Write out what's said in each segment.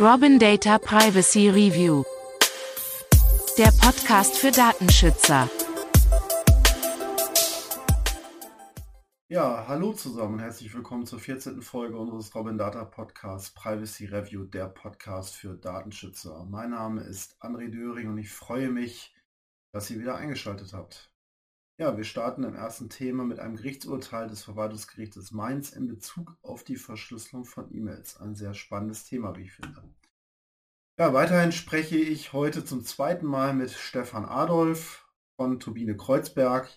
Robin Data Privacy Review. Der Podcast für Datenschützer. Ja, hallo zusammen, herzlich willkommen zur 14. Folge unseres Robin Data Podcasts Privacy Review, der Podcast für Datenschützer. Mein Name ist André Döring und ich freue mich, dass ihr wieder eingeschaltet habt. Ja, wir starten im ersten Thema mit einem Gerichtsurteil des Verwaltungsgerichtes Mainz in Bezug auf die Verschlüsselung von E-Mails. Ein sehr spannendes Thema, wie ich finde. Ja, weiterhin spreche ich heute zum zweiten Mal mit Stefan Adolf von Turbine Kreuzberg.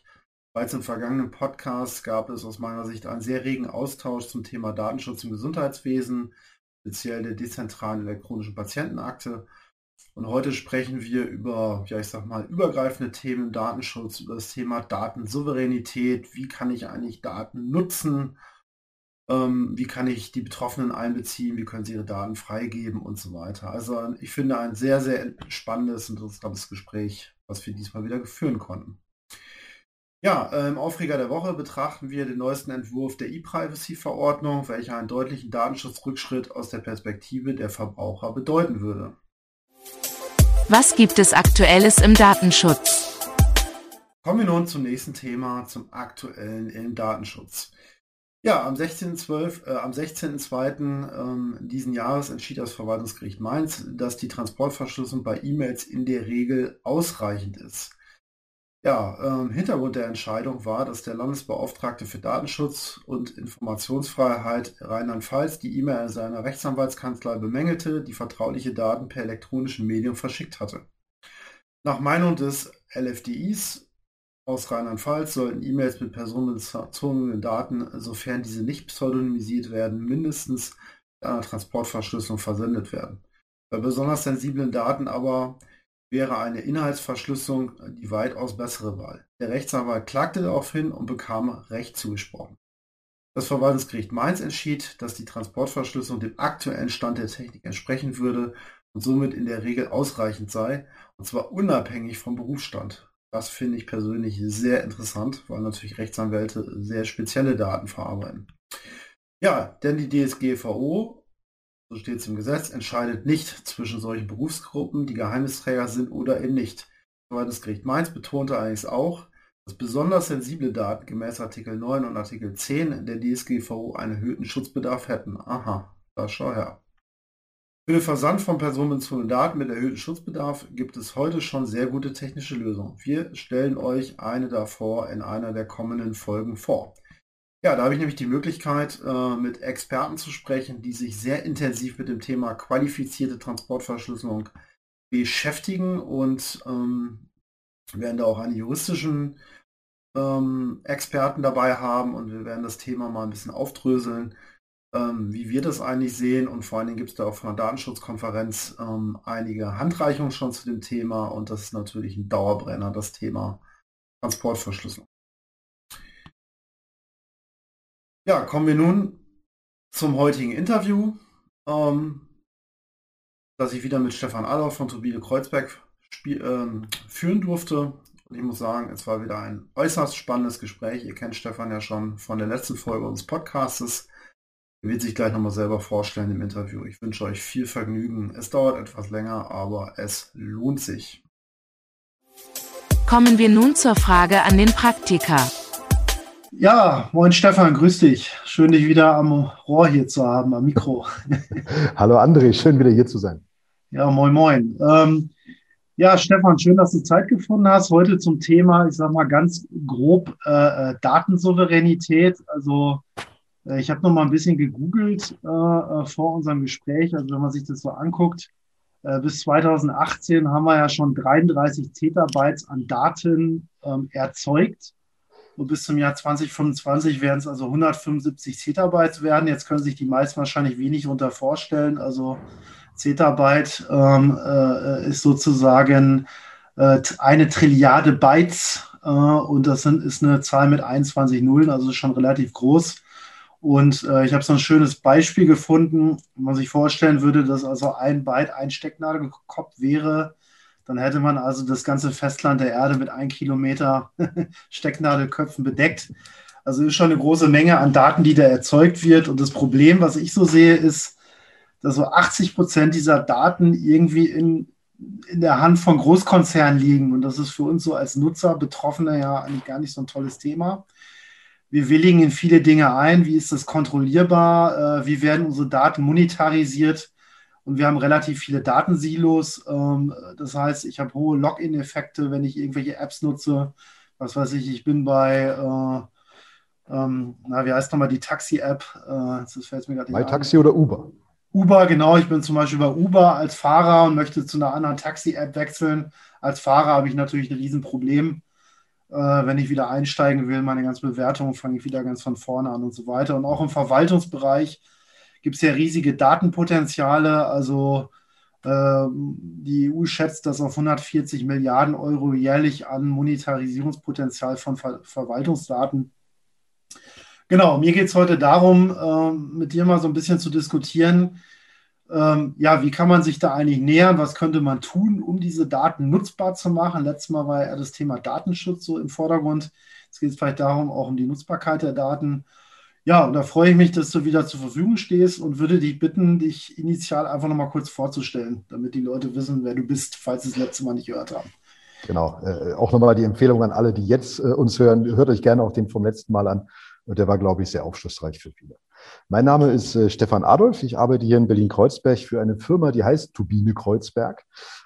Bereits im vergangenen Podcast gab es aus meiner Sicht einen sehr regen Austausch zum Thema Datenschutz im Gesundheitswesen, speziell der dezentralen elektronischen Patientenakte. Und heute sprechen wir über, ja, ich sag mal, übergreifende Themen Datenschutz, über das Thema Datensouveränität. Wie kann ich eigentlich Daten nutzen? Ähm, wie kann ich die Betroffenen einbeziehen? Wie können sie ihre Daten freigeben und so weiter? Also ich finde ein sehr, sehr spannendes und interessantes Gespräch, was wir diesmal wieder führen konnten. Ja, im Aufreger der Woche betrachten wir den neuesten Entwurf der E-Privacy-Verordnung, welcher einen deutlichen Datenschutzrückschritt aus der Perspektive der Verbraucher bedeuten würde. Was gibt es Aktuelles im Datenschutz? Kommen wir nun zum nächsten Thema, zum aktuellen im Datenschutz. Ja, am 16.12., äh, am 16.02. Ähm, diesen Jahres entschied das Verwaltungsgericht Mainz, dass die Transportverschlüsselung bei E-Mails in der Regel ausreichend ist. Ja, ähm, Hintergrund der Entscheidung war, dass der Landesbeauftragte für Datenschutz und Informationsfreiheit Rheinland-Pfalz die E-Mail seiner Rechtsanwaltskanzlei bemängelte, die vertrauliche Daten per elektronischen Medium verschickt hatte. Nach Meinung des LFDIs aus Rheinland-Pfalz sollten E-Mails mit personenbezogenen Daten, sofern diese nicht pseudonymisiert werden, mindestens mit einer Transportverschlüsselung versendet werden. Bei besonders sensiblen Daten aber wäre eine Inhaltsverschlüsselung die weitaus bessere Wahl. Der Rechtsanwalt klagte darauf hin und bekam Recht zugesprochen. Das Verwaltungsgericht Mainz entschied, dass die Transportverschlüsselung dem aktuellen Stand der Technik entsprechen würde und somit in der Regel ausreichend sei, und zwar unabhängig vom Berufsstand. Das finde ich persönlich sehr interessant, weil natürlich Rechtsanwälte sehr spezielle Daten verarbeiten. Ja, denn die DSGVO so steht es im Gesetz, entscheidet nicht zwischen solchen Berufsgruppen, die Geheimnisträger sind oder eben nicht. Das Gericht Mainz betonte allerdings auch, dass besonders sensible Daten gemäß Artikel 9 und Artikel 10 der DSGVO einen erhöhten Schutzbedarf hätten. Aha, da schau her. Für den Versand von personenbezogenen Daten mit erhöhtem Schutzbedarf gibt es heute schon sehr gute technische Lösungen. Wir stellen euch eine davor in einer der kommenden Folgen vor. Ja, da habe ich nämlich die Möglichkeit, äh, mit Experten zu sprechen, die sich sehr intensiv mit dem Thema qualifizierte Transportverschlüsselung beschäftigen und ähm, werden da auch einen juristischen ähm, Experten dabei haben und wir werden das Thema mal ein bisschen aufdröseln, ähm, wie wir das eigentlich sehen und vor allen Dingen gibt es da auch von der Datenschutzkonferenz ähm, einige Handreichungen schon zu dem Thema und das ist natürlich ein Dauerbrenner, das Thema Transportverschlüsselung. Ja, kommen wir nun zum heutigen Interview, ähm, das ich wieder mit Stefan Adolf von Turbine Kreuzberg ähm, führen durfte. Und ich muss sagen, es war wieder ein äußerst spannendes Gespräch. Ihr kennt Stefan ja schon von der letzten Folge unseres Podcasts. Er wird sich gleich nochmal selber vorstellen im Interview. Ich wünsche euch viel Vergnügen. Es dauert etwas länger, aber es lohnt sich. Kommen wir nun zur Frage an den Praktiker. Ja, moin Stefan, grüß dich. Schön, dich wieder am Rohr hier zu haben, am Mikro. Hallo André, schön wieder hier zu sein. Ja, moin, moin. Ähm, ja, Stefan, schön, dass du Zeit gefunden hast. Heute zum Thema, ich sag mal ganz grob, äh, äh Datensouveränität. Also, äh, ich habe noch mal ein bisschen gegoogelt äh, äh, vor unserem Gespräch. Also, wenn man sich das so anguckt, äh, bis 2018 haben wir ja schon 33 Zettabytes an Daten ähm, erzeugt. Und bis zum Jahr 2025 werden es also 175 Zettabytes werden. Jetzt können sich die meisten wahrscheinlich wenig darunter vorstellen. Also Zettabyte ähm, äh, ist sozusagen äh, eine Trilliarde Bytes äh, und das sind, ist eine Zahl mit 21 Nullen, also schon relativ groß. Und äh, ich habe so ein schönes Beispiel gefunden, wenn man sich vorstellen würde, dass also ein Byte ein Stecknadelkopf wäre, dann hätte man also das ganze Festland der Erde mit ein Kilometer Stecknadelköpfen bedeckt. Also ist schon eine große Menge an Daten, die da erzeugt wird. Und das Problem, was ich so sehe, ist, dass so 80 Prozent dieser Daten irgendwie in, in der Hand von Großkonzernen liegen. Und das ist für uns so als Nutzer, Betroffene ja eigentlich gar nicht so ein tolles Thema. Wir willigen in viele Dinge ein. Wie ist das kontrollierbar? Äh, wie werden unsere Daten monetarisiert? Und wir haben relativ viele Datensilos. Ähm, das heißt, ich habe hohe Login-Effekte, wenn ich irgendwelche Apps nutze. Was weiß ich, ich bin bei, äh, ähm, na, wie heißt nochmal die Taxi-App? Äh, das fällt mir gerade nicht Taxi oder Uber? Uber, genau. Ich bin zum Beispiel bei Uber als Fahrer und möchte zu einer anderen Taxi-App wechseln. Als Fahrer habe ich natürlich ein Riesenproblem. Äh, wenn ich wieder einsteigen will, meine ganze Bewertung fange ich wieder ganz von vorne an und so weiter. Und auch im Verwaltungsbereich gibt es ja riesige Datenpotenziale. Also äh, die EU schätzt, dass auf 140 Milliarden Euro jährlich an Monetarisierungspotenzial von Ver Verwaltungsdaten. Genau, mir geht es heute darum, äh, mit dir mal so ein bisschen zu diskutieren, ähm, ja, wie kann man sich da eigentlich nähern? Was könnte man tun, um diese Daten nutzbar zu machen? Letztes Mal war ja das Thema Datenschutz so im Vordergrund. Jetzt geht es vielleicht darum, auch um die Nutzbarkeit der Daten. Ja, und da freue ich mich, dass du wieder zur Verfügung stehst und würde dich bitten, dich initial einfach nochmal kurz vorzustellen, damit die Leute wissen, wer du bist, falls sie das letzte Mal nicht gehört haben. Genau. Äh, auch nochmal die Empfehlung an alle, die jetzt äh, uns hören. Hört euch gerne auch den vom letzten Mal an. Der war, glaube ich, sehr aufschlussreich für viele. Mein Name ist äh, Stefan Adolf. Ich arbeite hier in Berlin-Kreuzberg für eine Firma, die heißt Turbine Kreuzberg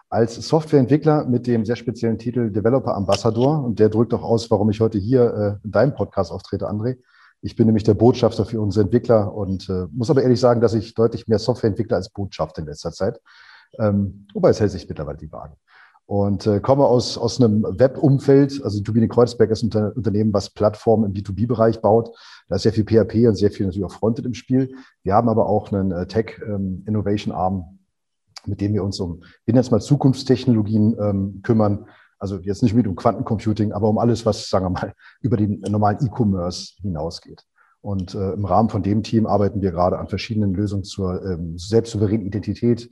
als Softwareentwickler mit dem sehr speziellen Titel Developer Ambassador. Und der drückt auch aus, warum ich heute hier äh, in deinem Podcast auftrete, André. Ich bin nämlich der Botschafter für unsere Entwickler und äh, muss aber ehrlich sagen, dass ich deutlich mehr Software entwickle als Botschafter in letzter Zeit. Ähm, wobei es hält sich mittlerweile die Waage. Und äh, komme aus, aus einem Web-Umfeld. Also Turbine Kreuzberg ist ein Unternehmen, was Plattformen im B2B-Bereich baut. Da ist sehr viel PHP und sehr viel natürlich auch Fronted im Spiel. Wir haben aber auch einen äh, Tech-Innovation-Arm, ähm, mit dem wir uns um, ich jetzt mal Zukunftstechnologien ähm, kümmern, also jetzt nicht mit um Quantencomputing, aber um alles, was, sagen wir mal, über den normalen E-Commerce hinausgeht. Und äh, im Rahmen von dem Team arbeiten wir gerade an verschiedenen Lösungen zur ähm, selbstsouveränen Identität,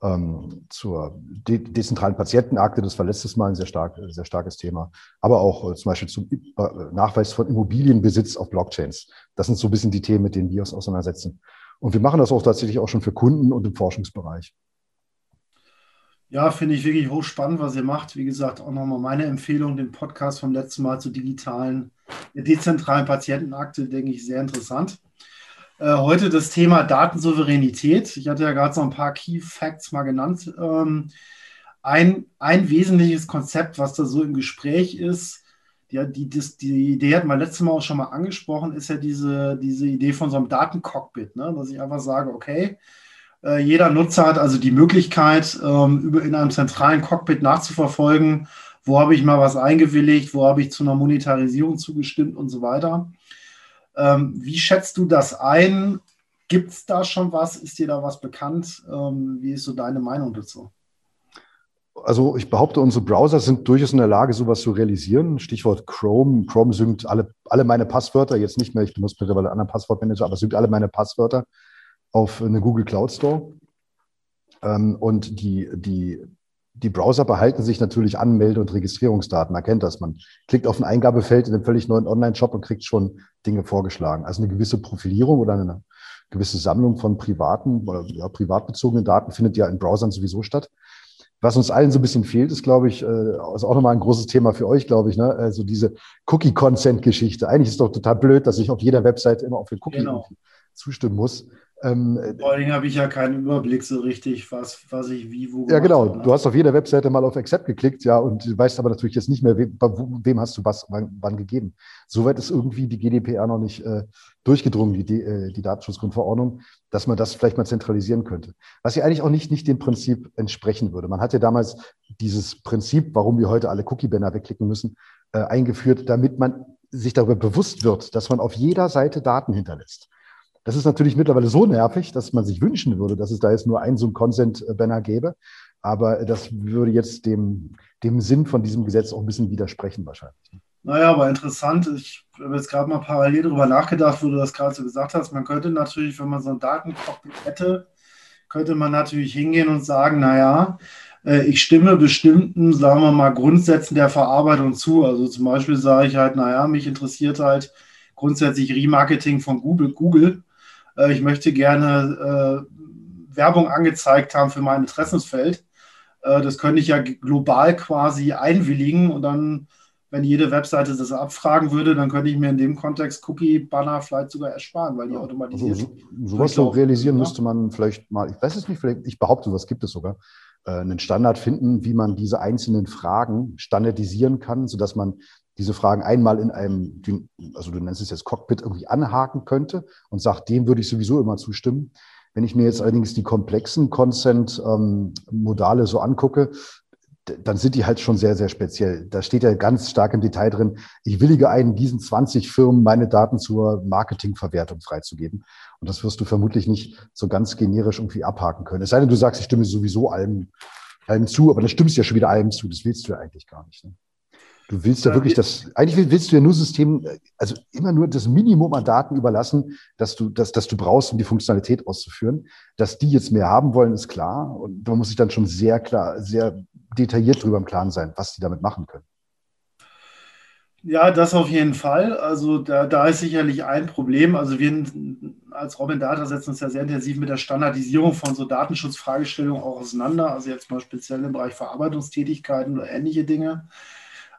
ähm, zur de dezentralen Patientenakte. Das war letztes Mal ein sehr, stark, sehr starkes Thema. Aber auch äh, zum Beispiel zum äh, Nachweis von Immobilienbesitz auf Blockchains. Das sind so ein bisschen die Themen, mit denen wir uns auseinandersetzen. Und wir machen das auch tatsächlich auch schon für Kunden und im Forschungsbereich. Ja, finde ich wirklich hochspannend, was ihr macht. Wie gesagt, auch nochmal meine Empfehlung, den Podcast vom letzten Mal zur digitalen, der dezentralen Patientenakte, denke ich, sehr interessant. Äh, heute das Thema Datensouveränität. Ich hatte ja gerade so ein paar Key Facts mal genannt. Ähm, ein, ein wesentliches Konzept, was da so im Gespräch ist, die, die, das, die Idee hat man letztes Mal auch schon mal angesprochen, ist ja diese, diese Idee von so einem Datencockpit, ne? dass ich einfach sage, okay, jeder Nutzer hat also die Möglichkeit, ähm, über, in einem zentralen Cockpit nachzuverfolgen, wo habe ich mal was eingewilligt, wo habe ich zu einer Monetarisierung zugestimmt und so weiter. Ähm, wie schätzt du das ein? Gibt es da schon was? Ist dir da was bekannt? Ähm, wie ist so deine Meinung dazu? Also ich behaupte, unsere Browser sind durchaus in der Lage, sowas zu realisieren. Stichwort Chrome. Chrome synkt alle, alle meine Passwörter, jetzt nicht mehr, ich benutze mittlerweile einen anderen Passwortmanager, aber synkt alle meine Passwörter auf eine Google Cloud Store. Ähm, und die, die, die Browser behalten sich natürlich Anmelde- und Registrierungsdaten. Man kennt das. Man klickt auf ein Eingabefeld in einem völlig neuen Online-Shop und kriegt schon Dinge vorgeschlagen. Also eine gewisse Profilierung oder eine gewisse Sammlung von privaten oder ja, privatbezogenen Daten findet ja in Browsern sowieso statt. Was uns allen so ein bisschen fehlt, ist, glaube ich, äh, ist auch nochmal ein großes Thema für euch, glaube ich, ne? Also diese Cookie-Consent-Geschichte. Eigentlich ist es doch total blöd, dass ich auf jeder Website immer auf den Cookie genau. zustimmen muss. Ähm, Vor allem habe ich ja keinen Überblick so richtig, was, was ich wie, wo. Ja, genau. Habe. Du hast auf jeder Webseite mal auf Accept geklickt, ja, und weißt aber natürlich jetzt nicht mehr, wem, wem hast du was wann, wann, gegeben. Soweit ist irgendwie die GDPR noch nicht äh, durchgedrungen, die, äh, die Datenschutzgrundverordnung, dass man das vielleicht mal zentralisieren könnte. Was ja eigentlich auch nicht, nicht dem Prinzip entsprechen würde. Man hat ja damals dieses Prinzip, warum wir heute alle Cookie-Banner wegklicken müssen, äh, eingeführt, damit man sich darüber bewusst wird, dass man auf jeder Seite Daten hinterlässt. Das ist natürlich mittlerweile so nervig, dass man sich wünschen würde, dass es da jetzt nur einen so einen Consent-Banner gäbe. Aber das würde jetzt dem, dem Sinn von diesem Gesetz auch ein bisschen widersprechen wahrscheinlich. Naja, aber interessant. Ich habe jetzt gerade mal parallel darüber nachgedacht, wo du das gerade so gesagt hast. Man könnte natürlich, wenn man so einen Datencockpit hätte, könnte man natürlich hingehen und sagen, naja, äh, ich stimme bestimmten, sagen wir mal, Grundsätzen der Verarbeitung zu. Also zum Beispiel sage ich halt, naja, mich interessiert halt grundsätzlich Remarketing von Google. Google äh, ich möchte gerne äh, Werbung angezeigt haben für mein Interessensfeld. Äh, das könnte ich ja global quasi einwilligen und dann, wenn jede Webseite das abfragen würde, dann könnte ich mir in dem Kontext Cookie-Banner vielleicht sogar ersparen, weil die automatisiert. Also, so, sowas so realisieren ja? müsste man vielleicht mal, ich weiß es nicht, vielleicht, ich behaupte, sowas gibt es sogar, äh, einen Standard finden, wie man diese einzelnen Fragen standardisieren kann, sodass man diese Fragen einmal in einem, also du nennst es jetzt Cockpit, irgendwie anhaken könnte und sagt, dem würde ich sowieso immer zustimmen. Wenn ich mir jetzt allerdings die komplexen Consent-Modale ähm, so angucke, dann sind die halt schon sehr, sehr speziell. Da steht ja ganz stark im Detail drin, ich willige ein, diesen 20 Firmen meine Daten zur Marketingverwertung freizugeben. Und das wirst du vermutlich nicht so ganz generisch irgendwie abhaken können. Es sei denn, du sagst, ich stimme sowieso allem, allem zu, aber dann stimmst du ja schon wieder allem zu. Das willst du ja eigentlich gar nicht. Ne? Du willst ja wirklich das, eigentlich willst du ja nur System, also immer nur das Minimum an Daten überlassen, dass du, dass, dass du brauchst, um die Funktionalität auszuführen. Dass die jetzt mehr haben wollen, ist klar. Und da muss ich dann schon sehr klar, sehr detailliert drüber im Klaren sein, was die damit machen können. Ja, das auf jeden Fall. Also da, da ist sicherlich ein Problem. Also wir als Robin Data setzen uns ja sehr intensiv mit der Standardisierung von so Datenschutzfragestellungen auch auseinander. Also jetzt mal speziell im Bereich Verarbeitungstätigkeiten oder ähnliche Dinge.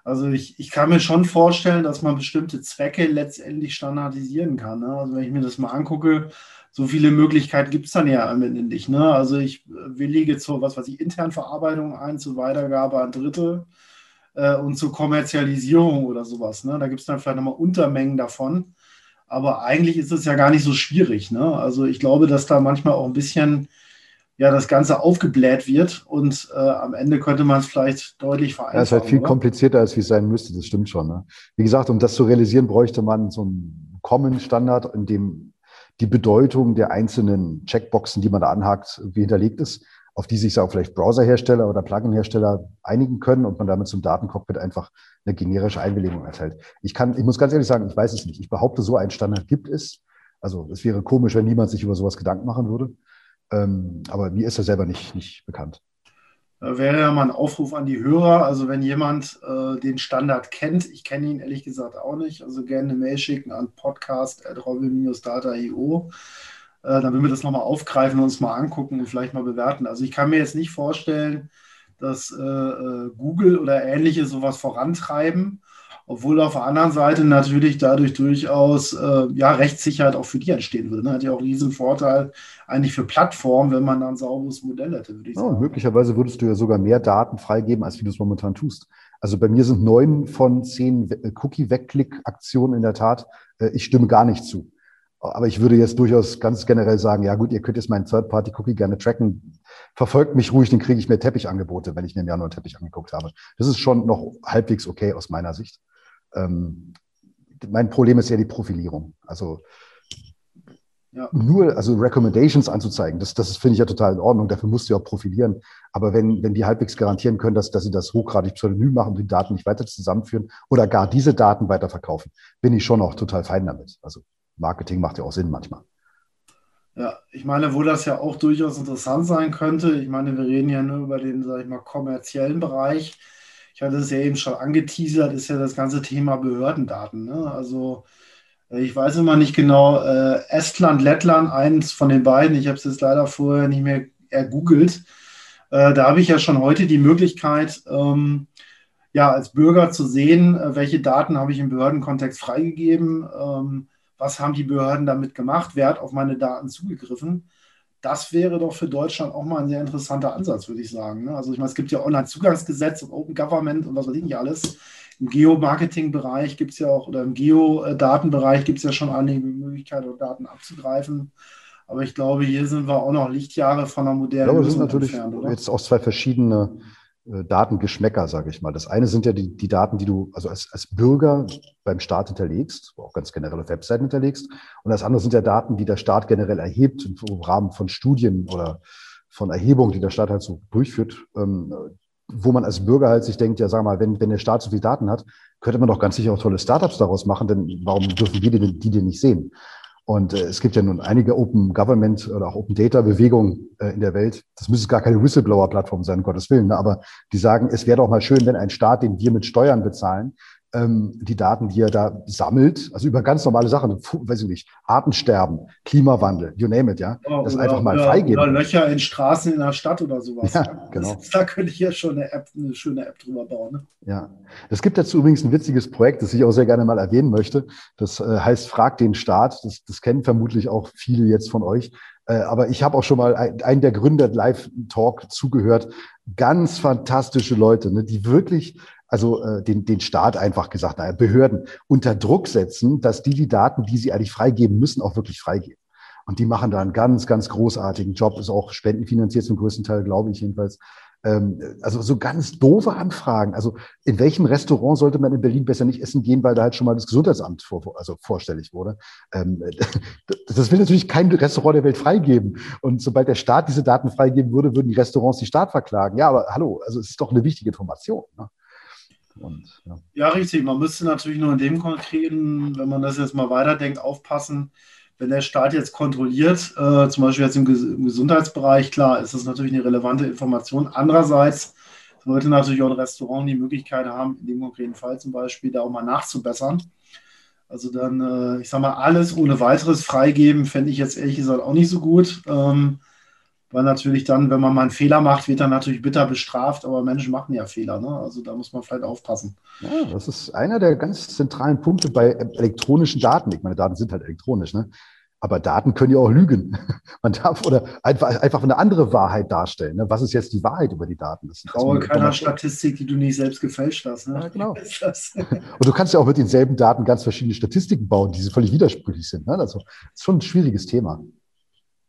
Also ich, ich kann mir schon vorstellen, dass man bestimmte Zwecke letztendlich standardisieren kann. Ne? Also wenn ich mir das mal angucke, so viele Möglichkeiten gibt es dann ja am Ende nicht. Ne? Also ich willige zur, was weiß ich, internen Verarbeitung ein, zur Weitergabe an Dritte äh, und zur Kommerzialisierung oder sowas. Ne? Da gibt es dann vielleicht nochmal Untermengen davon. Aber eigentlich ist es ja gar nicht so schwierig. Ne? Also ich glaube, dass da manchmal auch ein bisschen ja das Ganze aufgebläht wird und äh, am Ende könnte man es vielleicht deutlich vereinfachen. Ja, es ist halt viel oder? komplizierter, als wie es sein müsste, das stimmt schon. Ne? Wie gesagt, um das zu realisieren, bräuchte man so einen Common-Standard, in dem die Bedeutung der einzelnen Checkboxen, die man da anhakt, wie hinterlegt ist, auf die sich auch vielleicht Browserhersteller oder Plugin-Hersteller einigen können und man damit zum Datencockpit einfach eine generische Einwilligung erteilt. Ich kann, ich muss ganz ehrlich sagen, ich weiß es nicht. Ich behaupte, so einen Standard gibt es. Also es wäre komisch, wenn niemand sich über sowas Gedanken machen würde. Ähm, aber mir ist er selber nicht, nicht bekannt. Da wäre ja mal ein Aufruf an die Hörer. Also wenn jemand äh, den Standard kennt, ich kenne ihn ehrlich gesagt auch nicht, also gerne eine Mail schicken an podcast.robin-data.io. Äh, dann würden wir das nochmal aufgreifen und uns mal angucken und vielleicht mal bewerten. Also ich kann mir jetzt nicht vorstellen, dass äh, äh Google oder ähnliche sowas vorantreiben obwohl auf der anderen Seite natürlich dadurch durchaus äh, ja, Rechtssicherheit auch für die entstehen würde. Ne? Hat ja auch riesen Vorteil eigentlich für Plattformen, wenn man dann ein sauberes Modell hätte, würde ich sagen. Ja, möglicherweise würdest du ja sogar mehr Daten freigeben, als wie du es momentan tust. Also bei mir sind neun von zehn äh, Cookie-Wegklick-Aktionen in der Tat, äh, ich stimme gar nicht zu. Aber ich würde jetzt durchaus ganz generell sagen, ja gut, ihr könnt jetzt meinen Third-Party-Cookie gerne tracken. Verfolgt mich ruhig, dann kriege ich mehr Teppichangebote, wenn ich mir im Januar einen Teppich angeguckt habe. Das ist schon noch halbwegs okay aus meiner Sicht. Ähm, mein Problem ist ja die Profilierung. Also ja. nur, also Recommendations anzuzeigen, das, das finde ich ja total in Ordnung. Dafür musst du ja auch profilieren. Aber wenn, wenn die halbwegs garantieren können, dass, dass sie das hochgradig pseudonym machen und die Daten nicht weiter zusammenführen oder gar diese Daten weiterverkaufen, bin ich schon auch total fein damit. Also Marketing macht ja auch Sinn manchmal. Ja, ich meine, wo das ja auch durchaus interessant sein könnte, ich meine, wir reden ja nur über den, sag ich mal, kommerziellen Bereich ich hatte es ja eben schon angeteasert, ist ja das ganze Thema Behördendaten. Ne? Also äh, ich weiß immer nicht genau, äh, Estland, Lettland, eins von den beiden, ich habe es jetzt leider vorher nicht mehr ergoogelt. Äh, da habe ich ja schon heute die Möglichkeit, ähm, ja, als Bürger zu sehen, äh, welche Daten habe ich im Behördenkontext freigegeben, ähm, was haben die Behörden damit gemacht, wer hat auf meine Daten zugegriffen das wäre doch für Deutschland auch mal ein sehr interessanter Ansatz, würde ich sagen. Ne? Also ich meine, es gibt ja Online-Zugangsgesetz und Open Government und was weiß ich nicht alles. Im Geomarketing-Bereich gibt es ja auch, oder im Geodatenbereich gibt es ja schon einige Möglichkeiten, Daten abzugreifen. Aber ich glaube, hier sind wir auch noch Lichtjahre von einer modernen ja, Lösung natürlich entfernt, oder? Jetzt auch zwei verschiedene Datengeschmäcker, sage ich mal. Das eine sind ja die, die Daten, die du also als, als Bürger beim Staat hinterlegst, auch ganz generell auf Webseiten hinterlegst. Und das andere sind ja Daten, die der Staat generell erhebt im Rahmen von Studien oder von Erhebungen, die der Staat halt so durchführt, ähm, wo man als Bürger halt sich denkt, ja, sag mal, wenn, wenn der Staat so viele Daten hat, könnte man doch ganz sicher auch tolle Startups daraus machen, denn warum dürfen wir die, die denn nicht sehen? Und äh, es gibt ja nun einige Open Government oder auch Open Data Bewegungen äh, in der Welt. Das müsste gar keine Whistleblower-Plattform sein, um Gottes Willen. Ne? Aber die sagen, es wäre doch mal schön, wenn ein Staat, den wir mit Steuern bezahlen, die Daten, die er da sammelt, also über ganz normale Sachen, weiß ich nicht, Artensterben, Klimawandel, you name it, ja, Ja, das oder, einfach mal oder, freigeben. oder Löcher in Straßen in der Stadt oder sowas. Ja, Das genau. ist- da könnte ich ja schon eine, App, eine schöne App drüber bauen. Ne? Ja, es gibt dazu übrigens ein witziges Projekt, das ich auch sehr gerne mal erwähnen möchte. Das äh, heißt Frag den Staat. Das, das kennen vermutlich auch viele jetzt von euch. Äh, aber ich habe auch schon mal ein, einen der Gründer Live-Talk zugehört. Ganz fantastische Leute, ne, die wirklich also äh, den, den Staat einfach gesagt, naja, Behörden unter Druck setzen, dass die die Daten, die sie eigentlich freigeben müssen, auch wirklich freigeben. Und die machen da einen ganz, ganz großartigen Job, ist auch spendenfinanziert zum größten Teil, glaube ich jedenfalls. Ähm, also so ganz doofe Anfragen. Also in welchem Restaurant sollte man in Berlin besser nicht essen gehen, weil da halt schon mal das Gesundheitsamt vor, also vorstellig wurde? Ähm, das will natürlich kein Restaurant der Welt freigeben. Und sobald der Staat diese Daten freigeben würde, würden die Restaurants die Staat verklagen. Ja, aber hallo, also es ist doch eine wichtige Information. Ne? Und, ja. Ja, richtig. Man müsste natürlich nur in dem Konkreten, wenn man das jetzt mal weiterdenkt, aufpassen, wenn der Staat jetzt kontrolliert, äh, zum Beispiel jetzt im, im Gesundheitsbereich, klar, ist das natürlich eine relevante Information. Andererseits sollte natürlich auch ein Restaurant die Möglichkeit haben, in dem konkreten Fall zum Beispiel, da auch mal nachzubessern. Also dann, äh, ich sag mal, alles ohne weiteres freigeben, fände ich jetzt ehrlich gesagt auch nicht so gut. Ähm, weil natürlich dann, wenn man mal einen Fehler macht, wird er natürlich bitter bestraft, aber Menschen machen ja Fehler. Ne? Also da muss man vielleicht aufpassen. Ja, das ist einer der ganz zentralen Punkte bei elektronischen Daten. Ich meine, Daten sind halt elektronisch, ne? Aber Daten können ja auch lügen. Man darf oder einfach, einfach eine andere Wahrheit darstellen. Ne? Was ist jetzt die Wahrheit über die Daten? Das, Traue keiner. Statistik, die du nicht selbst gefälscht hast. Ne? Ja, genau. Und du kannst ja auch mit denselben Daten ganz verschiedene Statistiken bauen, die völlig widersprüchlich sind. Ne? Also, das ist schon ein schwieriges Thema.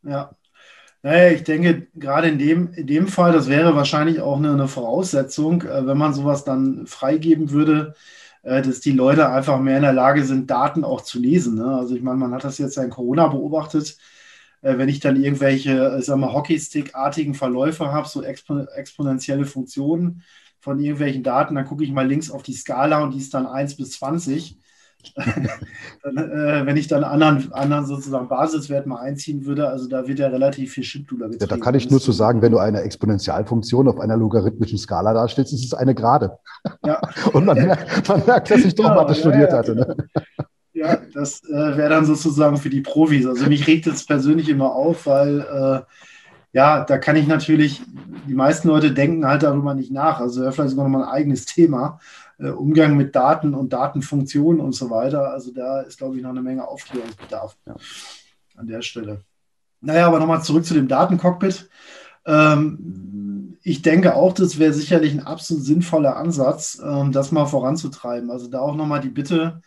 Ja. Naja, ich denke, gerade in dem, in dem Fall, das wäre wahrscheinlich auch eine, eine Voraussetzung, äh, wenn man sowas dann freigeben würde, äh, dass die Leute einfach mehr in der Lage sind, Daten auch zu lesen. Ne? Also ich meine, man hat das jetzt ja in Corona beobachtet. Äh, wenn ich dann irgendwelche, äh, sagen wir, Hockeystick-artigen Verläufe habe, so expo exponentielle Funktionen von irgendwelchen Daten, dann gucke ich mal links auf die Skala und die ist dann 1 bis 20. dann, äh, wenn ich dann anderen, anderen sozusagen Basiswert mal einziehen würde, also da wird ja relativ viel Schindluder Ja, getrieben. da kann ich nur zu sagen, wenn du eine Exponentialfunktion auf einer logarithmischen Skala darstellst, ist es eine Gerade. Ja. Und man merkt, man merkt dass ich doch Ja, Mathe ja, studiert ja, hatte. Ne? Ja, das äh, wäre dann sozusagen für die Profis. Also mich regt es persönlich immer auf, weil äh, ja, da kann ich natürlich, die meisten Leute denken halt darüber nicht nach. Also wäre vielleicht sogar nochmal ein eigenes Thema. Äh, Umgang mit Daten und Datenfunktionen und so weiter. Also da ist, glaube ich, noch eine Menge Aufklärungsbedarf Ja. an der Stelle. Naja, aber nochmal zurück zu dem Datencockpit. Ähm, ich denke auch, das wäre sicherlich ein absolut sinnvoller Ansatz, ähm, das mal voranzutreiben. Also da auch nochmal die Bitte,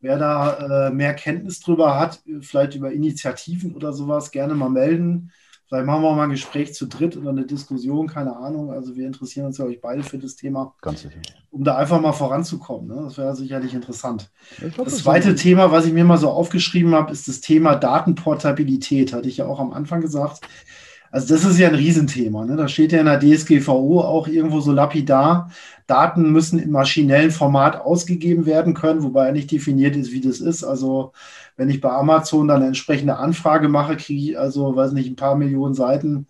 wer da äh, mehr Kenntnis drüber hat, vielleicht über Initiativen oder sowas, gerne mal melden. Vielleicht machen wir mal ein Gespräch zu dritt oder eine Diskussion, keine Ahnung. Also wir interessieren uns ja euch beide für das Thema, Ganz sicher. um da einfach mal voranzukommen. Ne? Das wäre sicherlich interessant. Glaub, Das zweite ein- Thema, was ich mir mal so aufgeschrieben habe, ist das Thema Datenportabilität. Hatte ich ja auch am Anfang gesagt. Also das ist ja ein Riesenthema. Ne? Da steht ja in der DSGVO auch irgendwo so lapidar, Daten müssen im maschinellen Format ausgegeben werden können, wobei nicht definiert ist, wie das ist. Also wenn ich bei Amazon dann eine entsprechende Anfrage mache, kriege ich also, weiß nicht, ein paar Millionen Seiten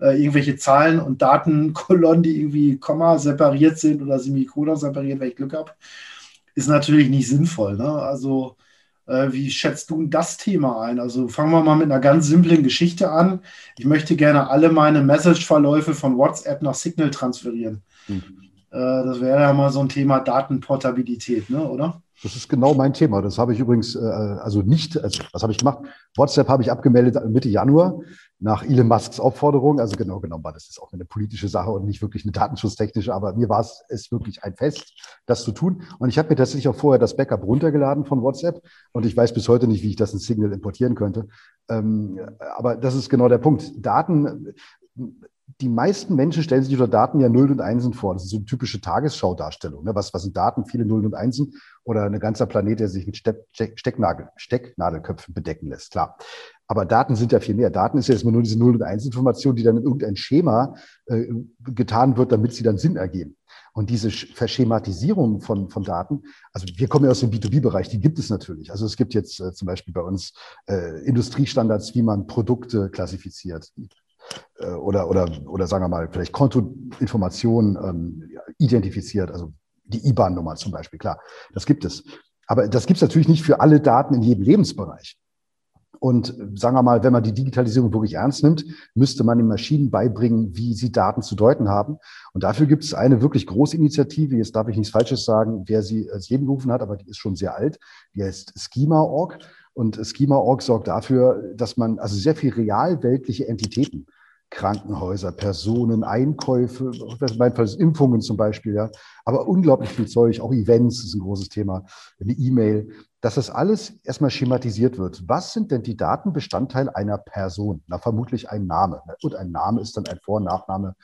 äh, irgendwelche Zahlen und Datenkolonnen, die irgendwie Komma separiert sind oder Semikolon separiert, wenn ich Glück habe ist natürlich nicht sinnvoll. Ne? Also, wie schätzt du das Thema ein? Also, fangen wir mal mit einer ganz simplen Geschichte an. Ich möchte gerne alle meine Message-Verläufe von WhatsApp nach Signal transferieren. Hm. Äh, das wäre ja mal so ein Thema Datenportabilität, ne? oder? Das ist genau mein Thema. Das habe ich übrigens, äh, also nicht, also was habe ich gemacht? WhatsApp habe ich abgemeldet Mitte Januar nach Elon Musks Aufforderung. Also genau genommen war das ist auch eine politische Sache und nicht wirklich eine datenschutztechnische, aber mir war es, es wirklich ein Fest, das zu tun. Und ich habe mir tatsächlich auch vorher das Backup runtergeladen von WhatsApp und ich weiß bis heute nicht, wie ich das in Signal importieren könnte. Ähm, aber das ist genau der Punkt. Daten, die meisten Menschen stellen sich unter Daten ja Nullen und Einsen vor. Das ist so eine typische Tagesschau-Darstellung. Ne? Was, was sind Daten? Viele Nullen und Einsen oder ein ganzer Planet, der sich mit Steck, Stecknadel, Stecknadelköpfen bedecken lässt. Klar. Aber Daten sind ja viel mehr. Daten ist ja erstmal nur diese Null- und Eins-Information, die dann in irgendein Schema äh, getan wird, damit sie dann Sinn ergeben. Und diese Sch- Verschematisierung von, von Daten, also wir kommen ja aus dem B2B-Bereich, die gibt es natürlich. Also es gibt jetzt äh, zum Beispiel bei uns äh, Industriestandards, wie man Produkte klassifiziert äh, oder, oder, oder sagen wir mal, vielleicht Kontoinformationen ähm, identifiziert, also Die IBAN-Nummer zum Beispiel, klar, das gibt es. Aber das gibt es natürlich nicht für alle Daten in jedem Lebensbereich. Und sagen wir mal, wenn man die Digitalisierung wirklich ernst nimmt, müsste man den Maschinen beibringen, wie sie Daten zu deuten haben. Und dafür gibt es eine wirklich große Initiative. Jetzt darf ich nichts Falsches sagen, wer sie als Leben gerufen hat, aber die ist schon sehr alt. Die heißt Schema.org. Und Schema.org sorgt dafür, dass man also sehr viel realweltliche Entitäten Krankenhäuser, Personen, Einkäufe, in meinem Fall Impfungen zum Beispiel, ja, aber unglaublich viel Zeug, auch Events ist ein großes Thema, eine E-Mail, dass das alles erstmal schematisiert wird. Was sind denn die Datenbestandteile einer Person? Na, vermutlich ein Name. Und ein Name ist dann ein Vor- Nachname,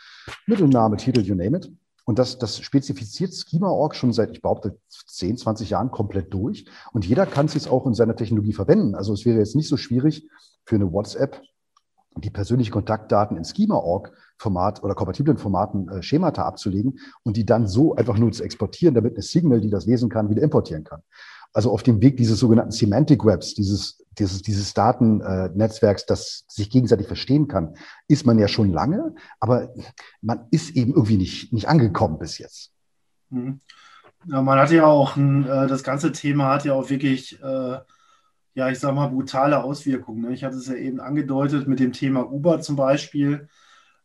Mittelname, Titel, you name it. Und das, das spezifiziert Schema.org schon seit, ich behaupte, 10, 20 Jahren komplett durch. Und jeder kann es jetzt auch in seiner Technologie verwenden. Also es wäre jetzt nicht so schwierig für eine WhatsApp die persönlichen Kontaktdaten in Schema.org-Format oder kompatiblen Formaten äh, Schemata abzulegen und die dann so einfach nur zu exportieren, damit eine Signal, die das lesen kann, wieder importieren kann. Also auf dem Weg dieses sogenannten Semantic Webs, dieses, dieses, dieses Datennetzwerks, äh, das sich gegenseitig verstehen kann, ist man ja schon lange, aber man ist eben irgendwie nicht, nicht angekommen bis jetzt. Mhm. Ja, man hat ja auch, ein, äh, das ganze Thema hat ja auch wirklich äh, ja, ich sag mal, brutale Auswirkungen. Ne? Ich hatte es ja eben angedeutet mit dem Thema Uber zum Beispiel.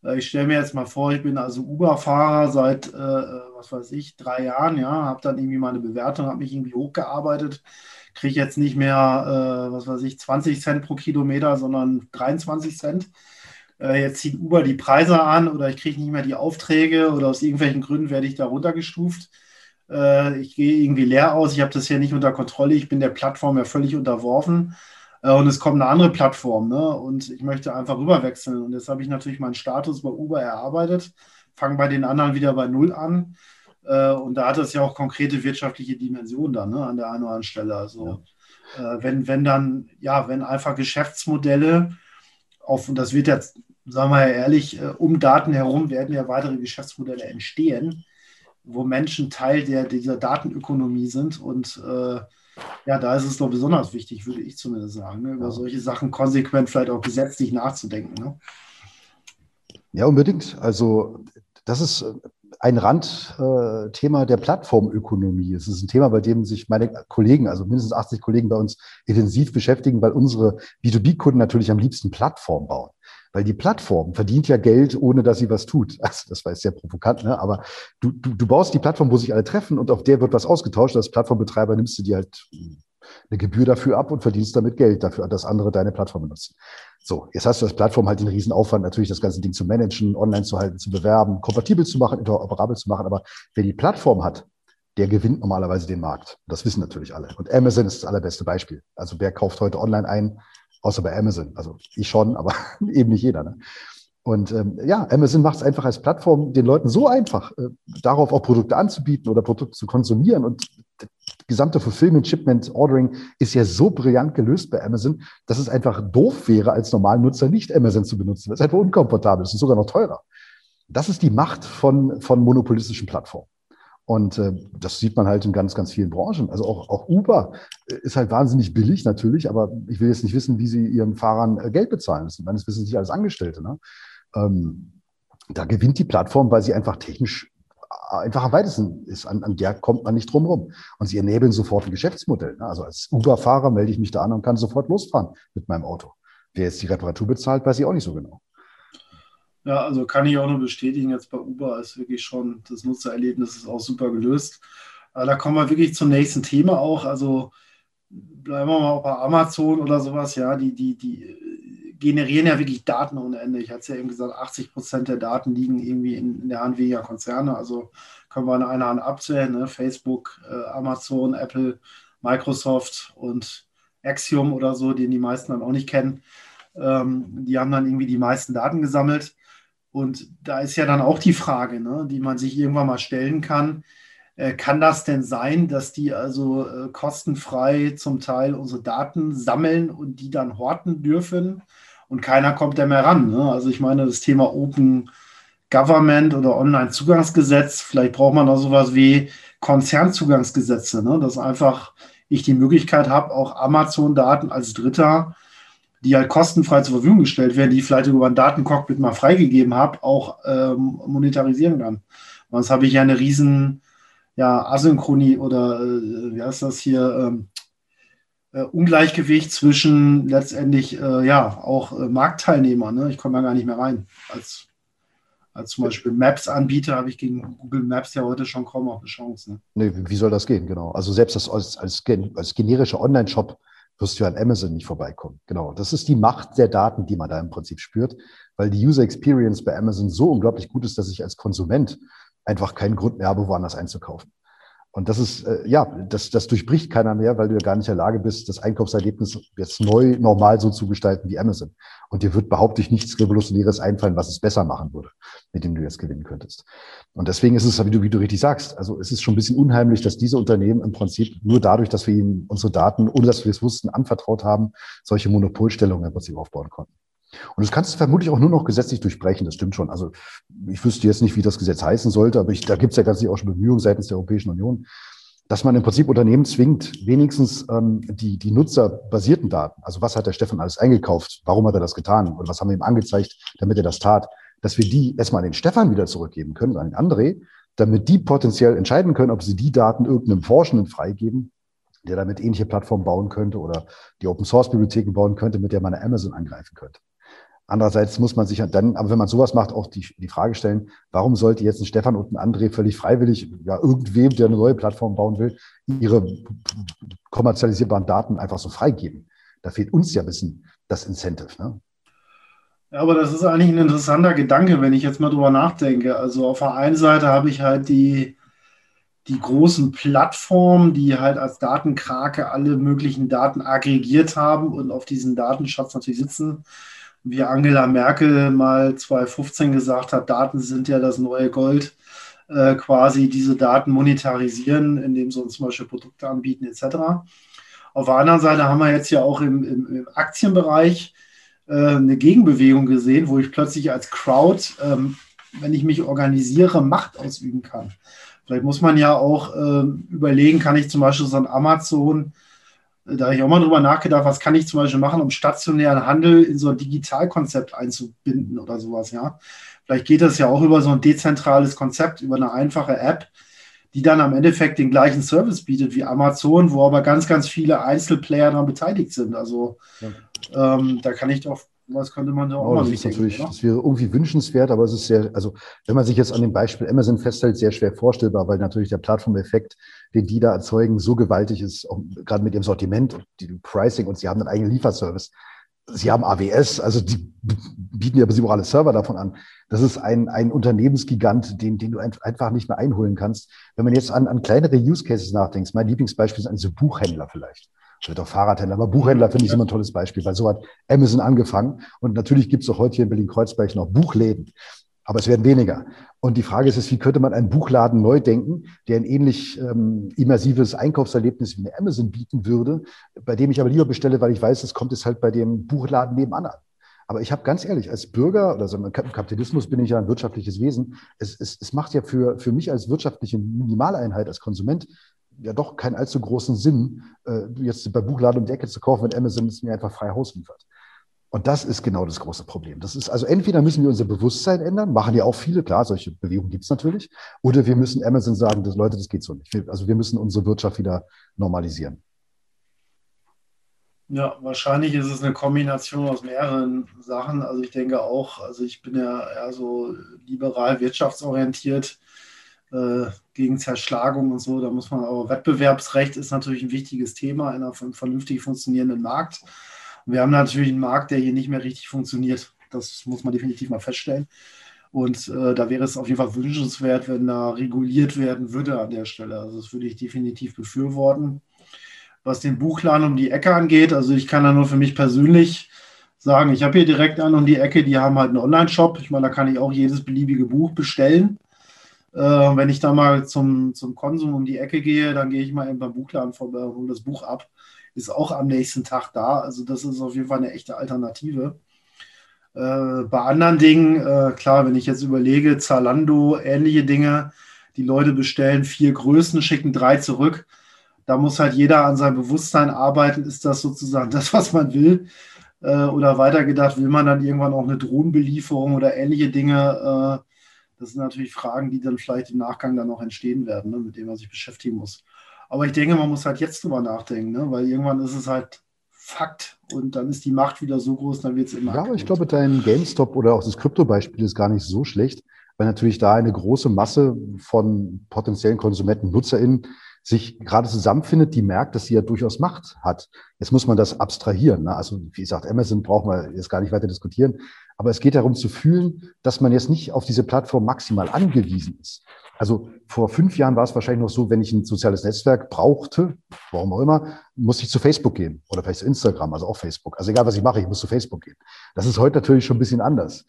Äh, ich stelle mir jetzt mal vor, ich bin also Uber-Fahrer seit, äh, was weiß ich, drei Jahren, ja, habe dann irgendwie meine Bewertung, habe mich irgendwie hochgearbeitet, kriege jetzt nicht mehr, äh, was weiß ich, 20 Cent pro Kilometer, sondern 23 Cent. Äh, jetzt zieht Uber die Preise an oder ich kriege nicht mehr die Aufträge oder aus irgendwelchen Gründen werde ich da runtergestuft äh, ich gehe irgendwie leer aus, ich habe das hier nicht unter Kontrolle, ich bin der Plattform ja völlig unterworfen äh, und es kommt eine andere Plattform ne? und ich möchte einfach rüberwechseln und jetzt habe ich natürlich meinen Status bei Uber erarbeitet, fange bei den anderen wieder bei Null an äh, und da hat das ja auch konkrete wirtschaftliche Dimensionen dann ne? an der einen oder anderen Stelle. Also ja. äh, wenn, wenn dann, ja, wenn einfach Geschäftsmodelle auf, und das wird jetzt, sagen wir ja ehrlich, äh, um Daten herum werden ja weitere Geschäftsmodelle entstehen, wo Menschen Teil der, dieser Datenökonomie sind. Und äh, ja, da ist es doch besonders wichtig, würde ich zumindest sagen, ne, über solche Sachen konsequent vielleicht auch gesetzlich nachzudenken. Ne? Ja, unbedingt. Also das ist ein Randthema äh, der Plattformökonomie. Es ist ein Thema, bei dem sich meine Kollegen, also mindestens 80 Kollegen bei uns intensiv beschäftigen, weil unsere B2B-Kunden natürlich am liebsten Plattform bauen. Weil die Plattform verdient ja Geld, ohne dass sie was tut. Also das war jetzt sehr provokant, ne? aber du, du, du baust die Plattform, wo sich alle treffen und auf der wird was ausgetauscht. Als Plattformbetreiber nimmst du dir halt eine Gebühr dafür ab und verdienst damit Geld dafür, dass andere deine Plattform benutzen. So, jetzt hast du als Plattform halt den Riesenaufwand, natürlich das ganze Ding zu managen, online zu halten, zu bewerben, kompatibel zu machen, interoperabel zu machen. Aber wer die Plattform hat, der gewinnt normalerweise den Markt. Das wissen natürlich alle. Und Amazon ist das allerbeste Beispiel. Also wer kauft heute online ein? Außer bei Amazon. Also ich schon, aber eben nicht jeder. Ne? Und ähm, ja, Amazon macht es einfach als Plattform den Leuten so einfach, äh, darauf auch Produkte anzubieten oder Produkte zu konsumieren. Und das gesamte Fulfillment, Shipment, Ordering ist ja so brillant gelöst bei Amazon, dass es einfach doof wäre, als normalen Nutzer nicht Amazon zu benutzen. Das ist einfach unkomfortabel. Das ist sogar noch teurer. Das ist die Macht von, von monopolistischen Plattformen. Und äh, das sieht man halt in ganz, ganz vielen Branchen. Also auch, auch Uber äh, ist halt wahnsinnig billig natürlich, aber ich will jetzt nicht wissen, wie sie ihren Fahrern äh, Geld bezahlen. Das sind meines Wissens nicht alles Angestellte. Ne? Ähm, da gewinnt die Plattform, weil sie einfach technisch äh, einfach am weitesten ist. An, an der kommt man nicht drum rum. Und sie ernebeln sofort ein Geschäftsmodell. Ne? Also als Uber-Fahrer melde ich mich da an und kann sofort losfahren mit meinem Auto. Wer jetzt die Reparatur bezahlt, weiß ich auch nicht so genau. Ja, also kann ich auch nur bestätigen, jetzt bei Uber ist wirklich schon, das Nutzererlebnis ist auch super gelöst. Aber da kommen wir wirklich zum nächsten Thema auch. Also bleiben wir mal bei Amazon oder sowas, ja, die, die, die generieren ja wirklich Daten ohne Ende. Ich hatte es ja eben gesagt, 80 Prozent der Daten liegen irgendwie in, in, der Hand weniger Konzerne. Also können wir in einer Hand abzählen, ne? Facebook, äh, Amazon, Apple, Microsoft und Axiom oder so, den die meisten dann auch nicht kennen. Ähm, die haben dann irgendwie die meisten Daten gesammelt. Und da ist ja dann auch die Frage, ne, die man sich irgendwann mal stellen kann. Äh, kann das denn sein, dass die also äh, kostenfrei zum Teil unsere Daten sammeln und die dann horten dürfen und keiner kommt da mehr ran? Ne? Also ich meine, das Thema Open Government oder Online-Zugangsgesetz, vielleicht braucht man auch sowas wie Konzernzugangsgesetze, ne? dass einfach ich die Möglichkeit habe, auch Amazon-Daten als Dritter die halt kostenfrei zur Verfügung gestellt werden, die ich vielleicht über ein Datencockpit mal freigegeben habe, auch ähm, monetarisieren kann. Sonst habe ich ja eine riesen, ja, Asynchronie oder äh, wie heißt das hier, ähm, äh, Ungleichgewicht zwischen letztendlich äh, ja auch äh, Marktteilnehmern. Ne? Ich komme da gar nicht mehr rein. Als, als zum Beispiel Maps-Anbieter habe ich gegen Google Maps ja heute schon kaum noch eine Chance. Ne? Nee, wie soll das gehen? Genau. Also selbst das als, als, als generischer Online-Shop wirst du an Amazon nicht vorbeikommen. Genau. Das ist die Macht der Daten, die man da im Prinzip spürt, weil die User Experience bei Amazon so unglaublich gut ist, dass ich als Konsument einfach keinen Grund mehr habe, woanders einzukaufen. Und das ist, äh, ja, das, das durchbricht keiner mehr, weil du ja gar nicht in der Lage bist, das Einkaufserlebnis jetzt neu, normal so zu gestalten wie Amazon. Und dir wird behaupte ich nichts Revolutionäres einfallen, was es besser machen würde, mit dem du jetzt gewinnen könntest. Und deswegen ist es, wie du, wie du richtig sagst, also es ist schon ein bisschen unheimlich, dass diese Unternehmen im Prinzip nur dadurch, dass wir ihnen unsere Daten, ohne dass wir es wussten, anvertraut haben, solche Monopolstellungen im Prinzip aufbauen konnten. Und das kannst du vermutlich auch nur noch gesetzlich durchbrechen, das stimmt schon. Also ich wüsste jetzt nicht, wie das Gesetz heißen sollte, aber ich, da gibt es ja ganz sicher auch schon Bemühungen seitens der Europäischen Union, dass man im Prinzip Unternehmen zwingt, wenigstens ähm, die, die nutzerbasierten Daten, also was hat der Stefan alles eingekauft, warum hat er das getan und was haben wir ihm angezeigt, damit er das tat, dass wir die erstmal an den Stefan wieder zurückgeben können, an den André, damit die potenziell entscheiden können, ob sie die Daten irgendeinem Forschenden freigeben, der damit ähnliche Plattformen bauen könnte oder die Open Source Bibliotheken bauen könnte, mit der man Amazon angreifen könnte. Andererseits muss man sich dann, aber wenn man sowas macht, auch die, die Frage stellen, warum sollte jetzt ein Stefan und ein André völlig freiwillig, ja, irgendwem, der eine neue Plattform bauen will, ihre kommerzialisierbaren Daten einfach so freigeben? Da fehlt uns ja ein bisschen das Incentive. Ne? Ja, aber das ist eigentlich ein interessanter Gedanke, wenn ich jetzt mal drüber nachdenke. Also auf der einen Seite habe ich halt die, die großen Plattformen, die halt als Datenkrake alle möglichen Daten aggregiert haben und auf diesen Datenschatz natürlich sitzen wie Angela Merkel mal 2015 gesagt hat, Daten sind ja das neue Gold, äh, quasi diese Daten monetarisieren, indem sie uns zum Beispiel Produkte anbieten etc. Auf der anderen Seite haben wir jetzt ja auch im, im, im Aktienbereich äh, eine Gegenbewegung gesehen, wo ich plötzlich als Crowd, ähm, wenn ich mich organisiere, Macht ausüben kann. Vielleicht muss man ja auch äh, überlegen, kann ich zum Beispiel so ein Amazon da habe ich auch mal drüber nachgedacht, was kann ich zum Beispiel machen, um stationären Handel in so ein Digitalkonzept einzubinden oder sowas, ja. Vielleicht geht das ja auch über so ein dezentrales Konzept, über eine einfache App, die dann am Endeffekt den gleichen Service bietet wie Amazon, wo aber ganz, ganz viele Einzelplayer daran beteiligt sind. Also ja. ähm, da kann ich doch was könnte man da auch oh, mal das ist natürlich, Das wäre irgendwie wünschenswert, aber es ist sehr, also wenn man sich jetzt an dem Beispiel Amazon festhält, sehr schwer vorstellbar, weil natürlich der Plattformeffekt, den die da erzeugen, so gewaltig ist, auch gerade mit dem Sortiment und dem Pricing und sie haben einen eigenen Lieferservice. Sie haben AWS, also die bieten ja auch alle Server davon an. Das ist ein, ein Unternehmensgigant, den, den du einfach nicht mehr einholen kannst. Wenn man jetzt an, an kleinere Use Cases nachdenkt, mein Lieblingsbeispiel sind diese Buchhändler vielleicht vielleicht auch Fahrradhändler, aber Buchhändler finde ich immer ein tolles Beispiel, weil so hat Amazon angefangen. Und natürlich gibt es auch heute hier in Berlin-Kreuzberg noch Buchläden. Aber es werden weniger. Und die Frage ist jetzt, wie könnte man einen Buchladen neu denken, der ein ähnlich ähm, immersives Einkaufserlebnis wie eine Amazon bieten würde, bei dem ich aber lieber bestelle, weil ich weiß, es kommt jetzt halt bei dem Buchladen nebenan an. Aber ich habe ganz ehrlich, als Bürger oder so im Kapitalismus bin ich ja ein wirtschaftliches Wesen. Es, es, es macht ja für, für mich als wirtschaftliche Minimaleinheit, als Konsument ja doch keinen allzu großen Sinn, äh, jetzt bei Buchladen um die Ecke zu kaufen, wenn Amazon es mir einfach frei Haus liefert. Und das ist genau das große Problem. Das ist also entweder müssen wir unser Bewusstsein ändern, machen ja auch viele, klar, solche Bewegungen gibt es natürlich, oder wir müssen Amazon sagen, dass Leute, das geht so nicht. also wir müssen unsere Wirtschaft wieder normalisieren. Ja, wahrscheinlich ist es eine Kombination aus mehreren Sachen. Also ich denke auch, also ich bin ja eher so liberal wirtschaftsorientiert äh, gegen Zerschlagung und so. Da muss man aber Wettbewerbsrecht ist natürlich ein wichtiges Thema in einem vernünftig funktionierenden Markt. Und wir haben natürlich einen Markt, der hier nicht mehr richtig funktioniert. Das muss man definitiv mal feststellen. Und äh, da wäre es auf jeden Fall wünschenswert, wenn da reguliert werden würde an der Stelle. Also das würde ich definitiv befürworten. Was den Buchladen um die Ecke angeht, also ich kann da nur für mich persönlich sagen, ich habe hier direkt an um die Ecke, die haben halt einen Online-Shop. Ich meine, da kann ich auch jedes beliebige Buch bestellen. Äh, wenn ich da mal zum, zum Konsum um die Ecke gehe, dann gehe ich mal eben beim Buchladen vorbei, hole das Buch ab. Ist auch am nächsten Tag da. Also das ist auf jeden Fall eine echte Alternative. Äh, bei anderen Dingen, äh, klar, wenn ich jetzt überlege, Zalando, ähnliche Dinge, die Leute bestellen vier Größen, schicken drei zurück. Da muss halt jeder an seinem Bewusstsein arbeiten. Ist das sozusagen das, was man will? Äh, oder weitergedacht, will man dann irgendwann auch eine Drohnenbelieferung oder ähnliche Dinge? Äh, Das sind natürlich Fragen, die dann vielleicht im Nachgang dann noch entstehen werden, ne, mit denen man sich beschäftigen muss. Aber ich denke, man muss halt jetzt drüber nachdenken, ne, weil irgendwann ist es halt Fakt und dann ist die Macht wieder so groß, dann wird es immer. Ja, aber ich glaube, dein GameStop oder auch das Krypto-Beispiel ist gar nicht so schlecht, weil natürlich da eine große Masse von potenziellen Konsumenten, NutzerInnen sich gerade zusammenfindet, die merkt, dass sie ja durchaus Macht hat. Jetzt muss man das abstrahieren. Ne? Also wie gesagt, Amazon brauchen wir jetzt gar nicht weiter diskutieren. Aber es geht darum zu fühlen, dass man jetzt nicht auf diese Plattform maximal angewiesen ist. Also vor fünf Jahren war es wahrscheinlich noch so, wenn ich ein soziales Netzwerk brauchte, warum auch immer, musste ich zu Facebook gehen oder vielleicht zu Instagram, also auch Facebook. Also egal, was ich mache, ich muss zu Facebook gehen. Das ist heute natürlich schon ein bisschen anders.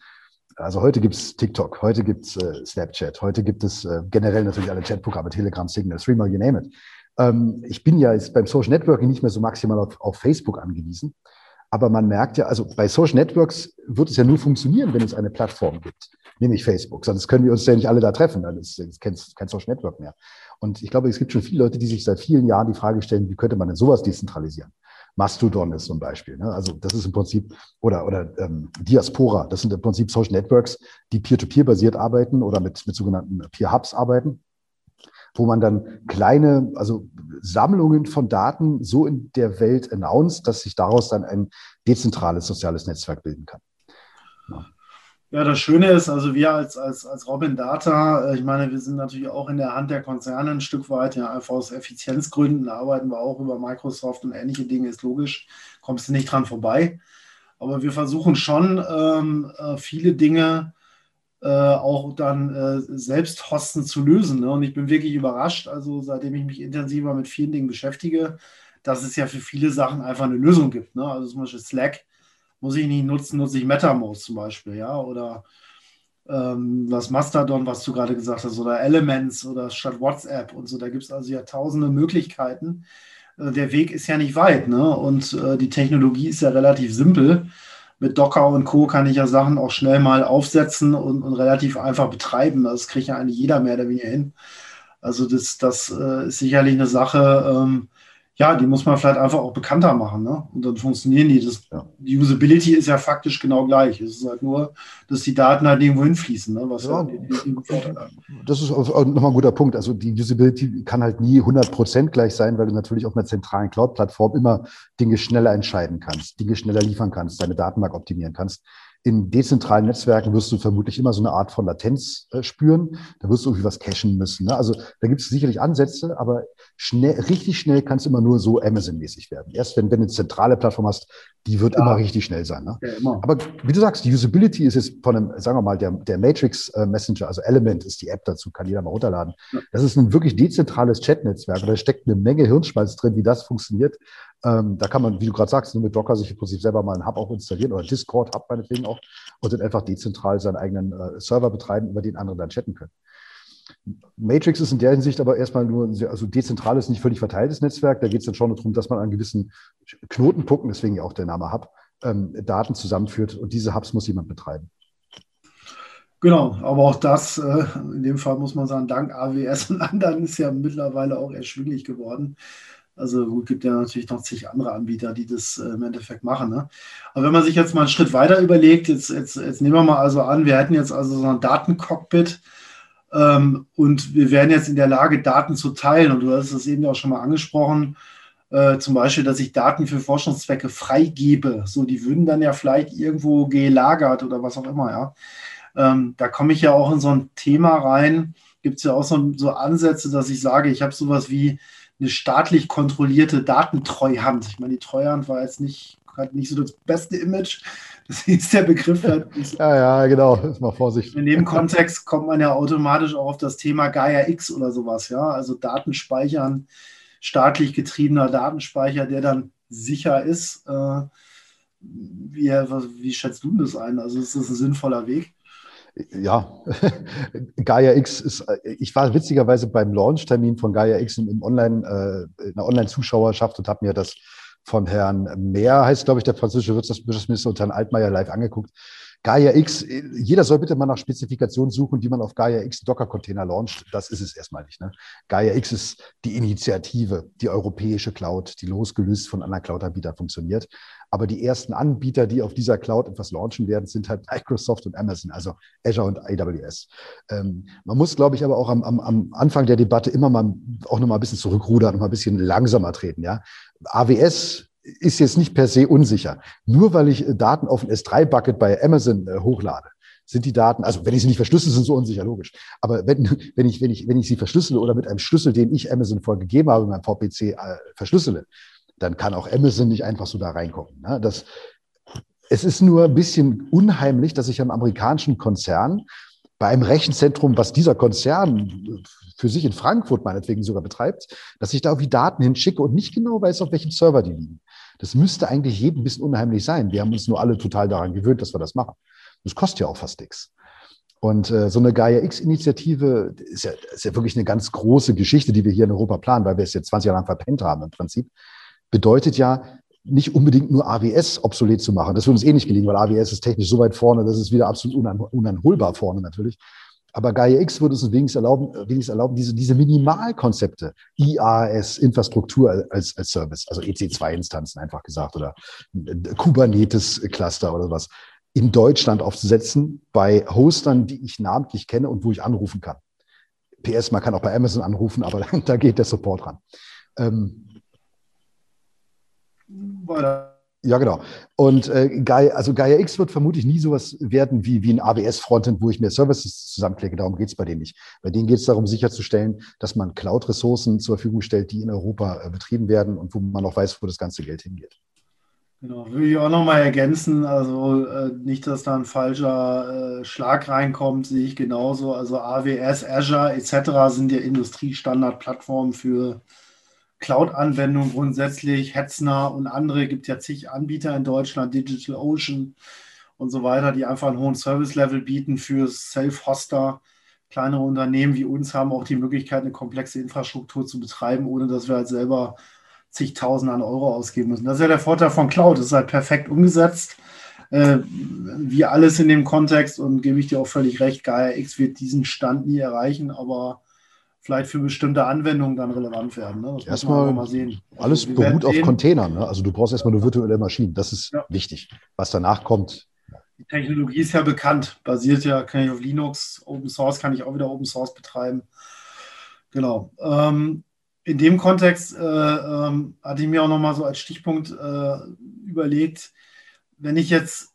Also heute gibt es TikTok, heute gibt es äh, Snapchat, heute gibt es äh, generell natürlich alle Chatprogramme, Telegram, Signal, Streamer, you name it. Ähm, ich bin ja jetzt beim Social Networking nicht mehr so maximal auf, auf, Facebook angewiesen. Aber man merkt ja, also bei Social Networks wird es ja nur funktionieren, wenn es eine Plattform gibt, nämlich Facebook. Sonst können wir uns ja nicht alle da treffen. Dann ist es kein, kein Social Network mehr. Und ich glaube, es gibt schon viele Leute, die sich seit vielen Jahren die Frage stellen, wie könnte man denn sowas dezentralisieren? Mastodon ist zum Beispiel. Ne? Also das ist im Prinzip, oder, oder ähm, Diaspora, das sind im Prinzip Social Networks, die peer-to-peer basiert arbeiten oder mit, mit sogenannten Peer-Hubs arbeiten, wo man dann kleine, also Sammlungen von Daten so in der Welt announced, dass sich daraus dann ein dezentrales soziales Netzwerk bilden kann. Ja. Ja, das Schöne ist, also wir als, als, als Robin Data, äh, ich meine, wir sind natürlich auch in der Hand der Konzerne ein Stück weit, ja, einfach aus Effizienzgründen arbeiten wir auch über Microsoft und ähnliche Dinge, ist logisch, kommst du nicht dran vorbei. Aber wir versuchen schon, ähm, äh, viele Dinge äh, auch dann äh, selbst hosten zu lösen. Ne? Und ich bin wirklich überrascht, also seitdem ich mich intensiver mit vielen Dingen beschäftige, dass es ja für viele Sachen einfach eine Lösung gibt. Ne? Also zum Beispiel Slack muss ich nicht nutzen, nutze ich MetaMost zum Beispiel, ja, oder ähm, was Mastodon, was du gerade gesagt hast, oder Elements oder statt WhatsApp und so, da gibt es also ja tausende Möglichkeiten. Äh, der Weg ist ja nicht weit, ne? Und äh, die Technologie ist ja relativ simpel. Mit Docker und Co. kann ich ja Sachen auch schnell mal aufsetzen und, und relativ einfach betreiben. Das kriegt ja eigentlich jeder mehr oder weniger hin. Also das, das äh, ist sicherlich eine Sache, ähm, ja, die muss man vielleicht einfach auch bekannter machen. Ne? Und dann funktionieren die. Das, ja. Die Usability ist ja faktisch genau gleich. Es ist halt nur, dass die Daten halt irgendwo hinfließen. Ne? Was ja, das ist nochmal ein guter Punkt. Also die Usability kann halt nie 100% gleich sein, weil du natürlich auf einer zentralen Cloud-Plattform immer Dinge schneller entscheiden kannst, Dinge schneller liefern kannst, deine Datenbank optimieren kannst in dezentralen Netzwerken wirst du vermutlich immer so eine Art von Latenz äh, spüren. Da wirst du irgendwie was cachen müssen. Ne? Also da gibt es sicherlich Ansätze, aber schnell, richtig schnell kann es immer nur so Amazon-mäßig werden. Erst wenn, wenn du eine zentrale Plattform hast, die wird ja. immer richtig schnell sein. Ne? Ja, aber wie du sagst, die Usability ist jetzt von einem, sagen wir mal, der, der Matrix äh, Messenger, also Element ist die App dazu, kann jeder mal runterladen. Ja. Das ist ein wirklich dezentrales Chat-Netzwerk. Da steckt eine Menge Hirnschmalz drin, wie das funktioniert. Ähm, da kann man, wie du gerade sagst, nur mit Docker sich im Prinzip selber mal einen Hub auch installieren oder Discord Hub meinetwegen auch und dann einfach dezentral seinen eigenen äh, Server betreiben, über den andere dann chatten können. Matrix ist in der Hinsicht aber erstmal nur ein sehr, also dezentrales, nicht völlig verteiltes Netzwerk. Da geht es dann schon darum, dass man an gewissen Knotenpunkten, deswegen ja auch der Name Hub, ähm, Daten zusammenführt und diese Hubs muss jemand betreiben. Genau, aber auch das, äh, in dem Fall muss man sagen, dank AWS und anderen ist ja mittlerweile auch erschwinglich geworden. Also gut, gibt ja natürlich noch zig andere Anbieter, die das äh, im Endeffekt machen. Ne? Aber wenn man sich jetzt mal einen Schritt weiter überlegt, jetzt, jetzt, jetzt nehmen wir mal also an, wir hätten jetzt also so ein Datencockpit ähm, und wir wären jetzt in der Lage, Daten zu teilen. Und du hast es eben ja auch schon mal angesprochen, äh, zum Beispiel, dass ich Daten für Forschungszwecke freigebe. So, die würden dann ja vielleicht irgendwo gelagert oder was auch immer, ja. Ähm, da komme ich ja auch in so ein Thema rein. Gibt es ja auch so, so Ansätze, dass ich sage, ich habe sowas wie eine staatlich kontrollierte Datentreuhand. Ich meine, die Treuhand war jetzt nicht, hat nicht so das beste Image. Das ist der Begriff halt. ja, ja, genau. Ist mal vorsichtig. In dem Kontext kommt man ja automatisch auch auf das Thema Gaia X oder sowas, ja. Also Datenspeichern, staatlich getriebener Datenspeicher, der dann sicher ist. Äh, wie, wie schätzt du das ein? Also ist das ein sinnvoller Weg? Ja, Gaia X ist, ich war witzigerweise beim Launch-Termin von Gaia X im Online, äh, in der Online-Zuschauerschaft und habe mir das von Herrn Mehr, heißt glaube ich der französische Wirtschaftsminister und Herrn Altmaier live angeguckt. Gaia X, jeder soll bitte mal nach Spezifikationen suchen, wie man auf Gaia X Docker-Container launcht. Das ist es erstmal nicht. Ne? Gaia X ist die Initiative, die europäische Cloud, die losgelöst von anderen Cloud-Anbietern funktioniert. Aber die ersten Anbieter, die auf dieser Cloud etwas launchen werden, sind halt Microsoft und Amazon, also Azure und AWS. Ähm, man muss, glaube ich, aber auch am, am, am Anfang der Debatte immer mal auch noch mal ein bisschen zurückrudern und mal ein bisschen langsamer treten. Ja? AWS ist jetzt nicht per se unsicher. Nur weil ich Daten auf ein S3-Bucket bei Amazon äh, hochlade, sind die Daten, also wenn ich sie nicht verschlüssel, sind so unsicher, logisch. Aber wenn, wenn, ich, wenn, ich, wenn ich sie verschlüssele oder mit einem Schlüssel, den ich Amazon vorgegeben habe, mit meinem VPC äh, verschlüssele, dann kann auch Amazon nicht einfach so da reinkommen. Ne? Das, es ist nur ein bisschen unheimlich, dass ich am amerikanischen Konzern bei einem Rechenzentrum, was dieser Konzern für sich in Frankfurt meinetwegen sogar betreibt, dass ich da irgendwie Daten hinschicke und nicht genau weiß, auf welchem Server die liegen. Das müsste eigentlich jedem ein bisschen unheimlich sein. Wir haben uns nur alle total daran gewöhnt, dass wir das machen. Das kostet ja auch fast nichts. Und äh, so eine Gaia X-Initiative ist ja, ist ja wirklich eine ganz große Geschichte, die wir hier in Europa planen, weil wir es jetzt 20 Jahre lang verpennt haben im Prinzip. Bedeutet ja, nicht unbedingt nur AWS obsolet zu machen. Das würde uns eh nicht gelingen, weil AWS ist technisch so weit vorne, das ist wieder absolut unan unanholbar vorne natürlich. Aber Gaia X würde uns wenigstens erlauben, wenigstens erlauben diese, diese Minimalkonzepte, IaaS, Infrastruktur als, als Service, also EC2-Instanzen einfach gesagt oder Kubernetes-Cluster oder was, in Deutschland aufzusetzen bei Hostern, die ich namentlich kenne und wo ich anrufen kann. PS, man kann auch bei Amazon anrufen, aber da geht der Support ran. Ähm, ja, genau. Und äh, Gaia, also Gaia X wird vermutlich nie sowas werden wie, wie ein AWS-Frontend, wo ich mir Services zusammenklicke. Darum geht es bei denen nicht. Bei denen geht es darum, sicherzustellen, dass man Cloud-Ressourcen zur Verfügung stellt, die in Europa äh, betrieben werden und wo man auch weiß, wo das ganze Geld hingeht. Genau, würde ich auch nochmal ergänzen. Also äh, nicht, dass da ein falscher äh, Schlag reinkommt, sehe ich genauso. Also AWS, Azure etc. sind ja Industriestandardplattformen für Cloud-Anwendungen grundsätzlich. Hetzner und andere gibt ja zig Anbieter in Deutschland, DigitalOcean und so weiter, die einfach einen hohen Service-Level bieten für Self-Hoster. Kleinere Unternehmen wie uns haben auch die Möglichkeit, eine komplexe Infrastruktur zu betreiben, ohne dass wir halt selber zigtausend an Euro ausgeben müssen. Das ist ja der Vorteil von Cloud. Es ist halt perfekt umgesetzt. Äh, wie alles in dem Kontext und gebe ich dir auch völlig recht, Gaia X wird diesen Stand nie erreichen, aber vielleicht für bestimmte Anwendungen dann relevant werden. Ne? Erstmal mal sehen. Also alles beruht auf Containern. Ne? Also du brauchst erstmal eine virtuelle Maschine. Das ist ja. wichtig. Was danach kommt. Die Technologie ist ja bekannt, basiert ja, kann ich auf Linux, Open Source kann ich auch wieder Open Source betreiben. Genau. Ähm, in dem Kontext äh, ähm, hatte ich mir auch nochmal so als Stichpunkt äh, überlegt, wenn ich jetzt,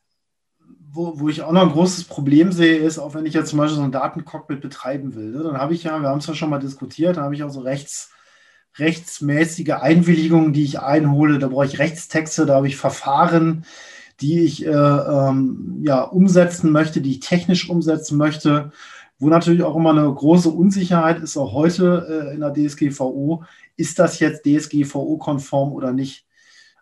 wo, wo ich auch noch ein großes Problem sehe, ist, auch wenn ich jetzt zum Beispiel so ein Datencockpit betreiben will, ne, dann habe ich ja, wir haben es ja schon mal diskutiert, dann habe ich auch so rechts, rechtsmäßige Einwilligungen, die ich einhole. Da brauche ich Rechtstexte, da habe ich Verfahren, die ich äh, ähm, ja, umsetzen möchte, die ich technisch umsetzen möchte wo natürlich auch immer eine große Unsicherheit ist, auch heute äh, in der DSGVO, ist das jetzt DSGVO-konform oder nicht?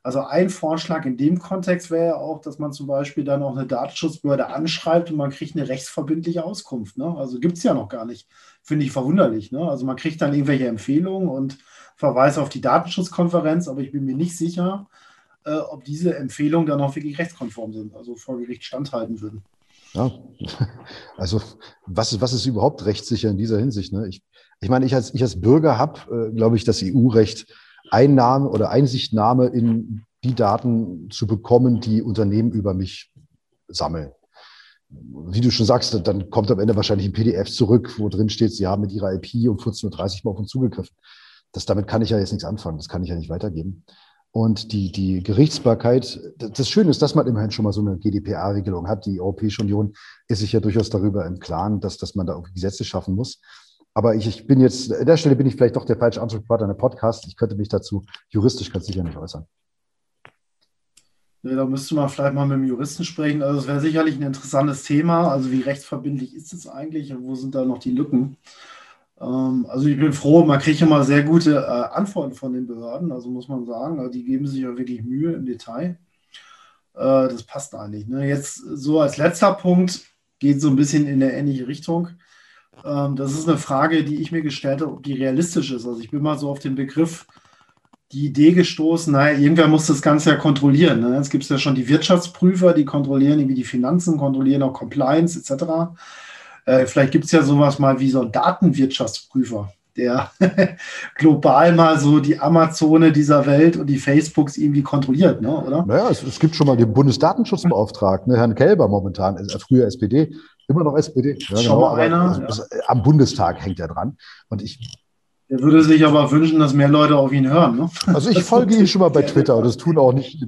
Also ein Vorschlag in dem Kontext wäre ja auch, dass man zum Beispiel dann auch eine Datenschutzbehörde anschreibt und man kriegt eine rechtsverbindliche Auskunft. Ne? Also gibt es ja noch gar nicht. Finde ich verwunderlich. Ne? Also man kriegt dann irgendwelche Empfehlungen und Verweise auf die Datenschutzkonferenz, aber ich bin mir nicht sicher, äh, ob diese Empfehlungen dann auch wirklich rechtskonform sind, also vor Gericht standhalten würden. Ja, also was, was ist überhaupt rechtssicher in dieser Hinsicht? Ne? Ich, ich meine, ich als, ich als Bürger habe, äh, glaube ich, das EU-Recht, Einnahme oder Einsichtnahme in die Daten zu bekommen, die Unternehmen über mich sammeln. Wie du schon sagst, dann kommt am Ende wahrscheinlich ein PDF zurück, wo drin steht, sie haben mit ihrer IP um 14.30 Uhr mal auf uns zugegriffen. Das, damit kann ich ja jetzt nichts anfangen, das kann ich ja nicht weitergeben. Und die, die Gerichtsbarkeit, das Schöne ist, dass man immerhin schon mal so eine GDPR-Regelung hat. Die Europäische Union ist sich ja durchaus darüber im Klaren, dass, dass man da auch Gesetze schaffen muss. Aber ich, ich bin jetzt, an der Stelle bin ich vielleicht doch der falsche Ansprechpartner in der Podcast. Ich könnte mich dazu juristisch ganz sicher nicht äußern. Da müsste man vielleicht mal mit dem Juristen sprechen. Also es wäre sicherlich ein interessantes Thema. Also wie rechtsverbindlich ist es eigentlich und wo sind da noch die Lücken? Ähm, also ich bin froh, man kriegt immer sehr gute äh, Antworten von den Behörden, also muss man sagen, also die geben sich ja wirklich Mühe im Detail. Äh, das passt eigentlich. Ne? Jetzt so als letzter Punkt geht so ein bisschen in eine ähnliche Richtung. Ähm, das ist eine Frage, die ich mir gestellt habe, ob die realistisch ist. Also ich bin mal so auf den Begriff, die Idee gestoßen, naja, irgendwer muss das Ganze ja kontrollieren. Ne? Jetzt gibt es ja schon die Wirtschaftsprüfer, die kontrollieren irgendwie die Finanzen, kontrollieren auch Compliance etc. Äh, vielleicht gibt es ja sowas mal wie so einen Datenwirtschaftsprüfer, der global mal so die Amazone dieser Welt und die Facebooks irgendwie kontrolliert, ne? oder? Naja, es, es gibt schon mal den Bundesdatenschutzbeauftragten, ne, Herrn Kelber momentan, äh, früher SPD, immer noch SPD. Ja, schon genau, mal einer. Ja. Am Bundestag hängt er dran. Und ich er würde sich aber wünschen, dass mehr Leute auf ihn hören. Ne? Also ich folge ihm schon mal bei Twitter und das tun auch nicht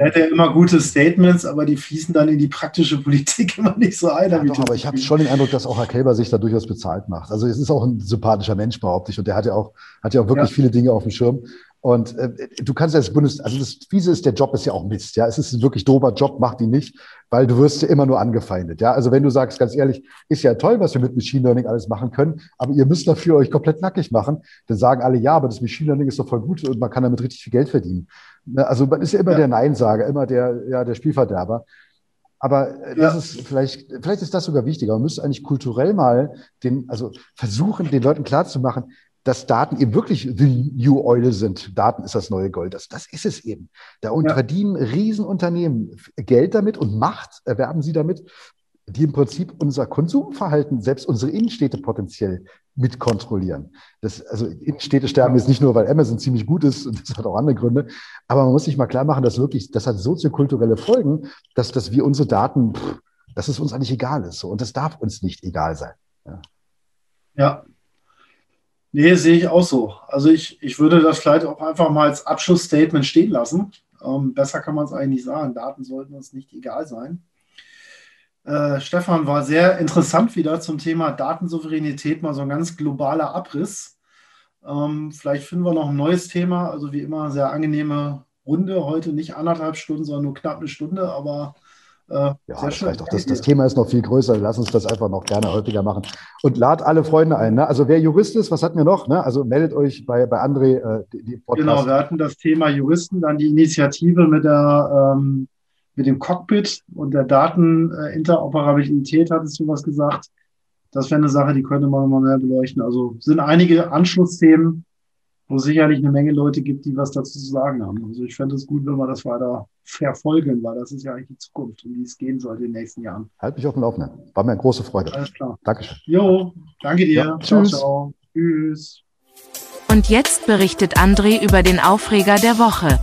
er hat ja immer gute Statements, aber die fließen dann in die praktische Politik immer nicht so ein. Ja, doch, aber ich habe schon den Eindruck, dass auch Herr Kälber sich da durchaus bezahlt macht. Also es ist auch ein sympathischer Mensch, behaupte ich. Und der hat ja auch, hat ja auch wirklich ja. viele Dinge auf dem Schirm. Und äh, du kannst als Bundes, also das Fiese ist, der Job ist ja auch Mist. Ja, es ist ein wirklich dober Job, mach die nicht, weil du wirst ja immer nur angefeindet. Ja, also wenn du sagst, ganz ehrlich, ist ja toll, was wir mit Machine Learning alles machen können, aber ihr müsst dafür euch komplett nackig machen, dann sagen alle, ja, aber das Machine Learning ist doch voll gut und man kann damit richtig viel Geld verdienen. Ne, also man ist ja immer ja. der Neinsager, immer der, ja, der Spielverderber. Aber äh, das ja. ist vielleicht, vielleicht ist das sogar wichtiger. Man müsste eigentlich kulturell mal den, also versuchen, den Leuten klarzumachen, dass Daten eben wirklich the new oil sind. Daten ist das neue Gold. Das, das ist es eben. Da ja. verdienen Riesenunternehmen Geld damit und Macht erwerben sie damit, die im Prinzip unser Konsumverhalten, selbst unsere Innenstädte potenziell mitkontrollieren. Das, also Innenstädte sterben jetzt nicht nur, weil Amazon ziemlich gut ist, und das hat auch andere Gründe, aber man muss sich mal klar machen, dass wirklich, das hat soziokulturelle Folgen, dass, dass wir unsere Daten, pff, dass es uns eigentlich egal ist. So. Und das darf uns nicht egal sein. Ja. ja. Nee, sehe ich auch so. Also ich, ich würde das vielleicht auch einfach mal als Abschlussstatement stehen lassen. Ähm, besser kann man es eigentlich sagen. Daten sollten uns nicht egal sein. Äh, Stefan, war sehr interessant wieder zum Thema Datensouveränität, mal so ein ganz globaler Abriss. Ähm, vielleicht finden wir noch ein neues Thema. Also wie immer, sehr angenehme Runde. Heute nicht anderthalb Stunden, sondern nur knapp eine Stunde, aber ja, sehr schön. Auch das, das, Thema ist noch viel größer. Lass uns das einfach noch gerne häufiger machen. Und lad alle Freunde ein. Ne? Also wer Jurist ist, was hatten wir noch? Ne? Also meldet euch bei, bei André. Äh, die, die genau, wir hatten das Thema Juristen, dann die Initiative mit der ähm, mit dem Cockpit und der Dateninteroperabilität, hattest du was gesagt. Das wäre eine Sache, die könnte man mal mehr beleuchten. Also sind einige Anschlussthemen, wo es sicherlich eine Menge Leute gibt, die was dazu zu sagen haben. Also ich fände es gut, wenn wir das weiter verfolgen, weil das ist ja eigentlich die Zukunft, um die es gehen sollte in den nächsten Jahren. Halt mich auf dem Laufenden. War mir eine große Freude. Alles klar. Dankeschön. Jo, danke dir. Ja, ciao, tschüss. ciao. Tschüss. Und jetzt berichtet André über den Aufreger der Woche.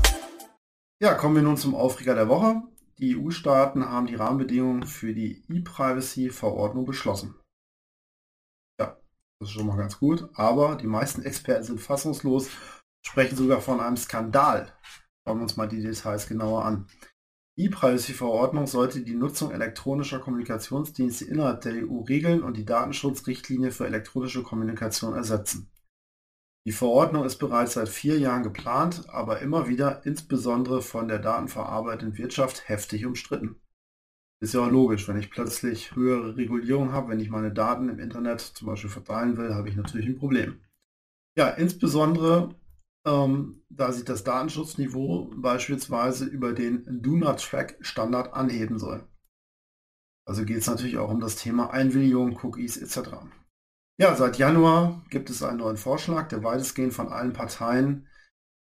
Ja, kommen wir nun zum Aufreger der Woche. Die EU-Staaten haben die Rahmenbedingungen für die E-Privacy-Verordnung beschlossen. Das ist schon mal ganz gut, aber die meisten Experten sind fassungslos, sprechen sogar von einem Skandal. Schauen wir uns mal die Details genauer an. Die E-Privacy-Verordnung sollte die Nutzung elektronischer Kommunikationsdienste innerhalb der EU regeln und die Datenschutzrichtlinie für elektronische Kommunikation ersetzen. Die Verordnung ist bereits seit vier Jahren geplant, aber immer wieder, insbesondere von der datenverarbeitenden Wirtschaft, heftig umstritten. Ist ja auch logisch, wenn ich plötzlich höhere Regulierung habe, wenn ich meine Daten im Internet zum Beispiel verteilen will, habe ich natürlich ein Problem. Ja, insbesondere ähm, da sich das Datenschutzniveau beispielsweise über den Do-Not-Track-Standard anheben soll. Also geht es natürlich auch um das Thema Einwilligung, Cookies etc. Ja, seit Januar gibt es einen neuen Vorschlag, der weitestgehend von allen Parteien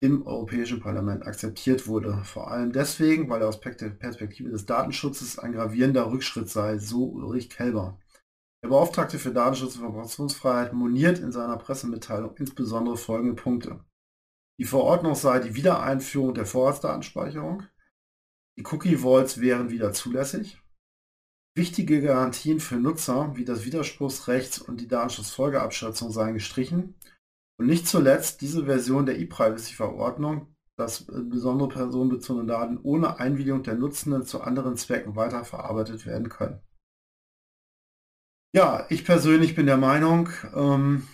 im Europäischen Parlament akzeptiert wurde. Vor allem deswegen, weil er aus Perspektive des Datenschutzes ein gravierender Rückschritt sei, so Ulrich Kelber. Der Beauftragte für Datenschutz und Informationsfreiheit moniert in seiner Pressemitteilung insbesondere folgende Punkte. Die Verordnung sei die Wiedereinführung der Vorratsdatenspeicherung. Die Cookie-Vaults wären wieder zulässig. Wichtige Garantien für Nutzer wie das Widerspruchsrecht und die Datenschutzfolgeabschätzung seien gestrichen. Und nicht zuletzt diese Version der E-Privacy-Verordnung, dass besondere personenbezogene Daten ohne Einwilligung der Nutzenden zu anderen Zwecken weiterverarbeitet werden können. Ja, ich persönlich bin der Meinung, ähm,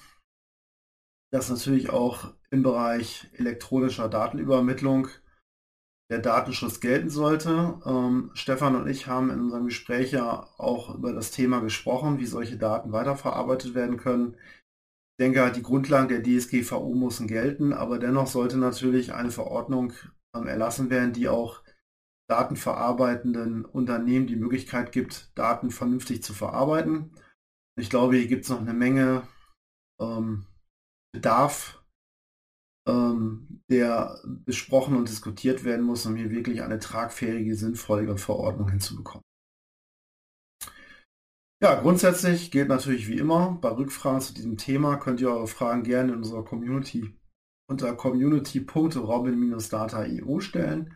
dass natürlich auch im Bereich elektronischer Datenübermittlung der Datenschutz gelten sollte. Ähm, Stefan und ich haben in unserem Gespräch ja auch über das Thema gesprochen, wie solche Daten weiterverarbeitet werden können. Ich denke, die Grundlagen der DSGVO müssen gelten, aber dennoch sollte natürlich eine Verordnung ähm, erlassen werden, die auch datenverarbeitenden Unternehmen die Möglichkeit gibt, Daten vernünftig zu verarbeiten. Ich glaube, hier gibt es noch eine Menge ähm, Bedarf ähm, der besprochen und diskutiert werden muss, um hier wirklich eine tragfähige, sinnvolle Verordnung hinzubekommen. Ja, grundsätzlich gilt natürlich wie immer, bei Rückfragen zu diesem Thema könnt ihr eure Fragen gerne in unserer Community unter community.robin-data.io stellen.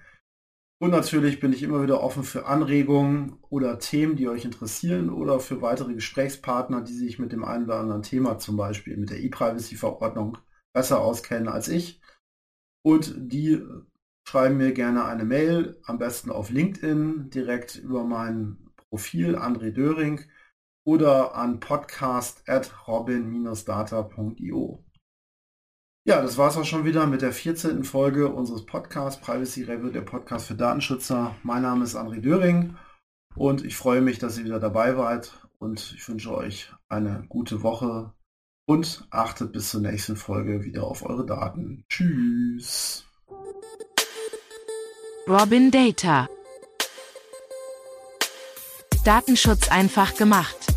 Und natürlich bin ich immer wieder offen für Anregungen oder Themen, die euch interessieren oder für weitere Gesprächspartner, die sich mit dem einen oder anderen Thema, zum Beispiel mit der E-Privacy-Verordnung, besser auskennen als ich. Und die schreiben mir gerne eine Mail, am besten auf LinkedIn, direkt über mein Profil André Döring oder an podcast.robin-data.io. Ja, das war es auch schon wieder mit der 14. Folge unseres Podcasts Privacy Review, der Podcast für Datenschützer. Mein Name ist André Döring und ich freue mich, dass ihr wieder dabei wart und ich wünsche euch eine gute Woche und achtet bis zur nächsten Folge wieder auf eure Daten. Tschüss. Robin Data. Datenschutz einfach gemacht.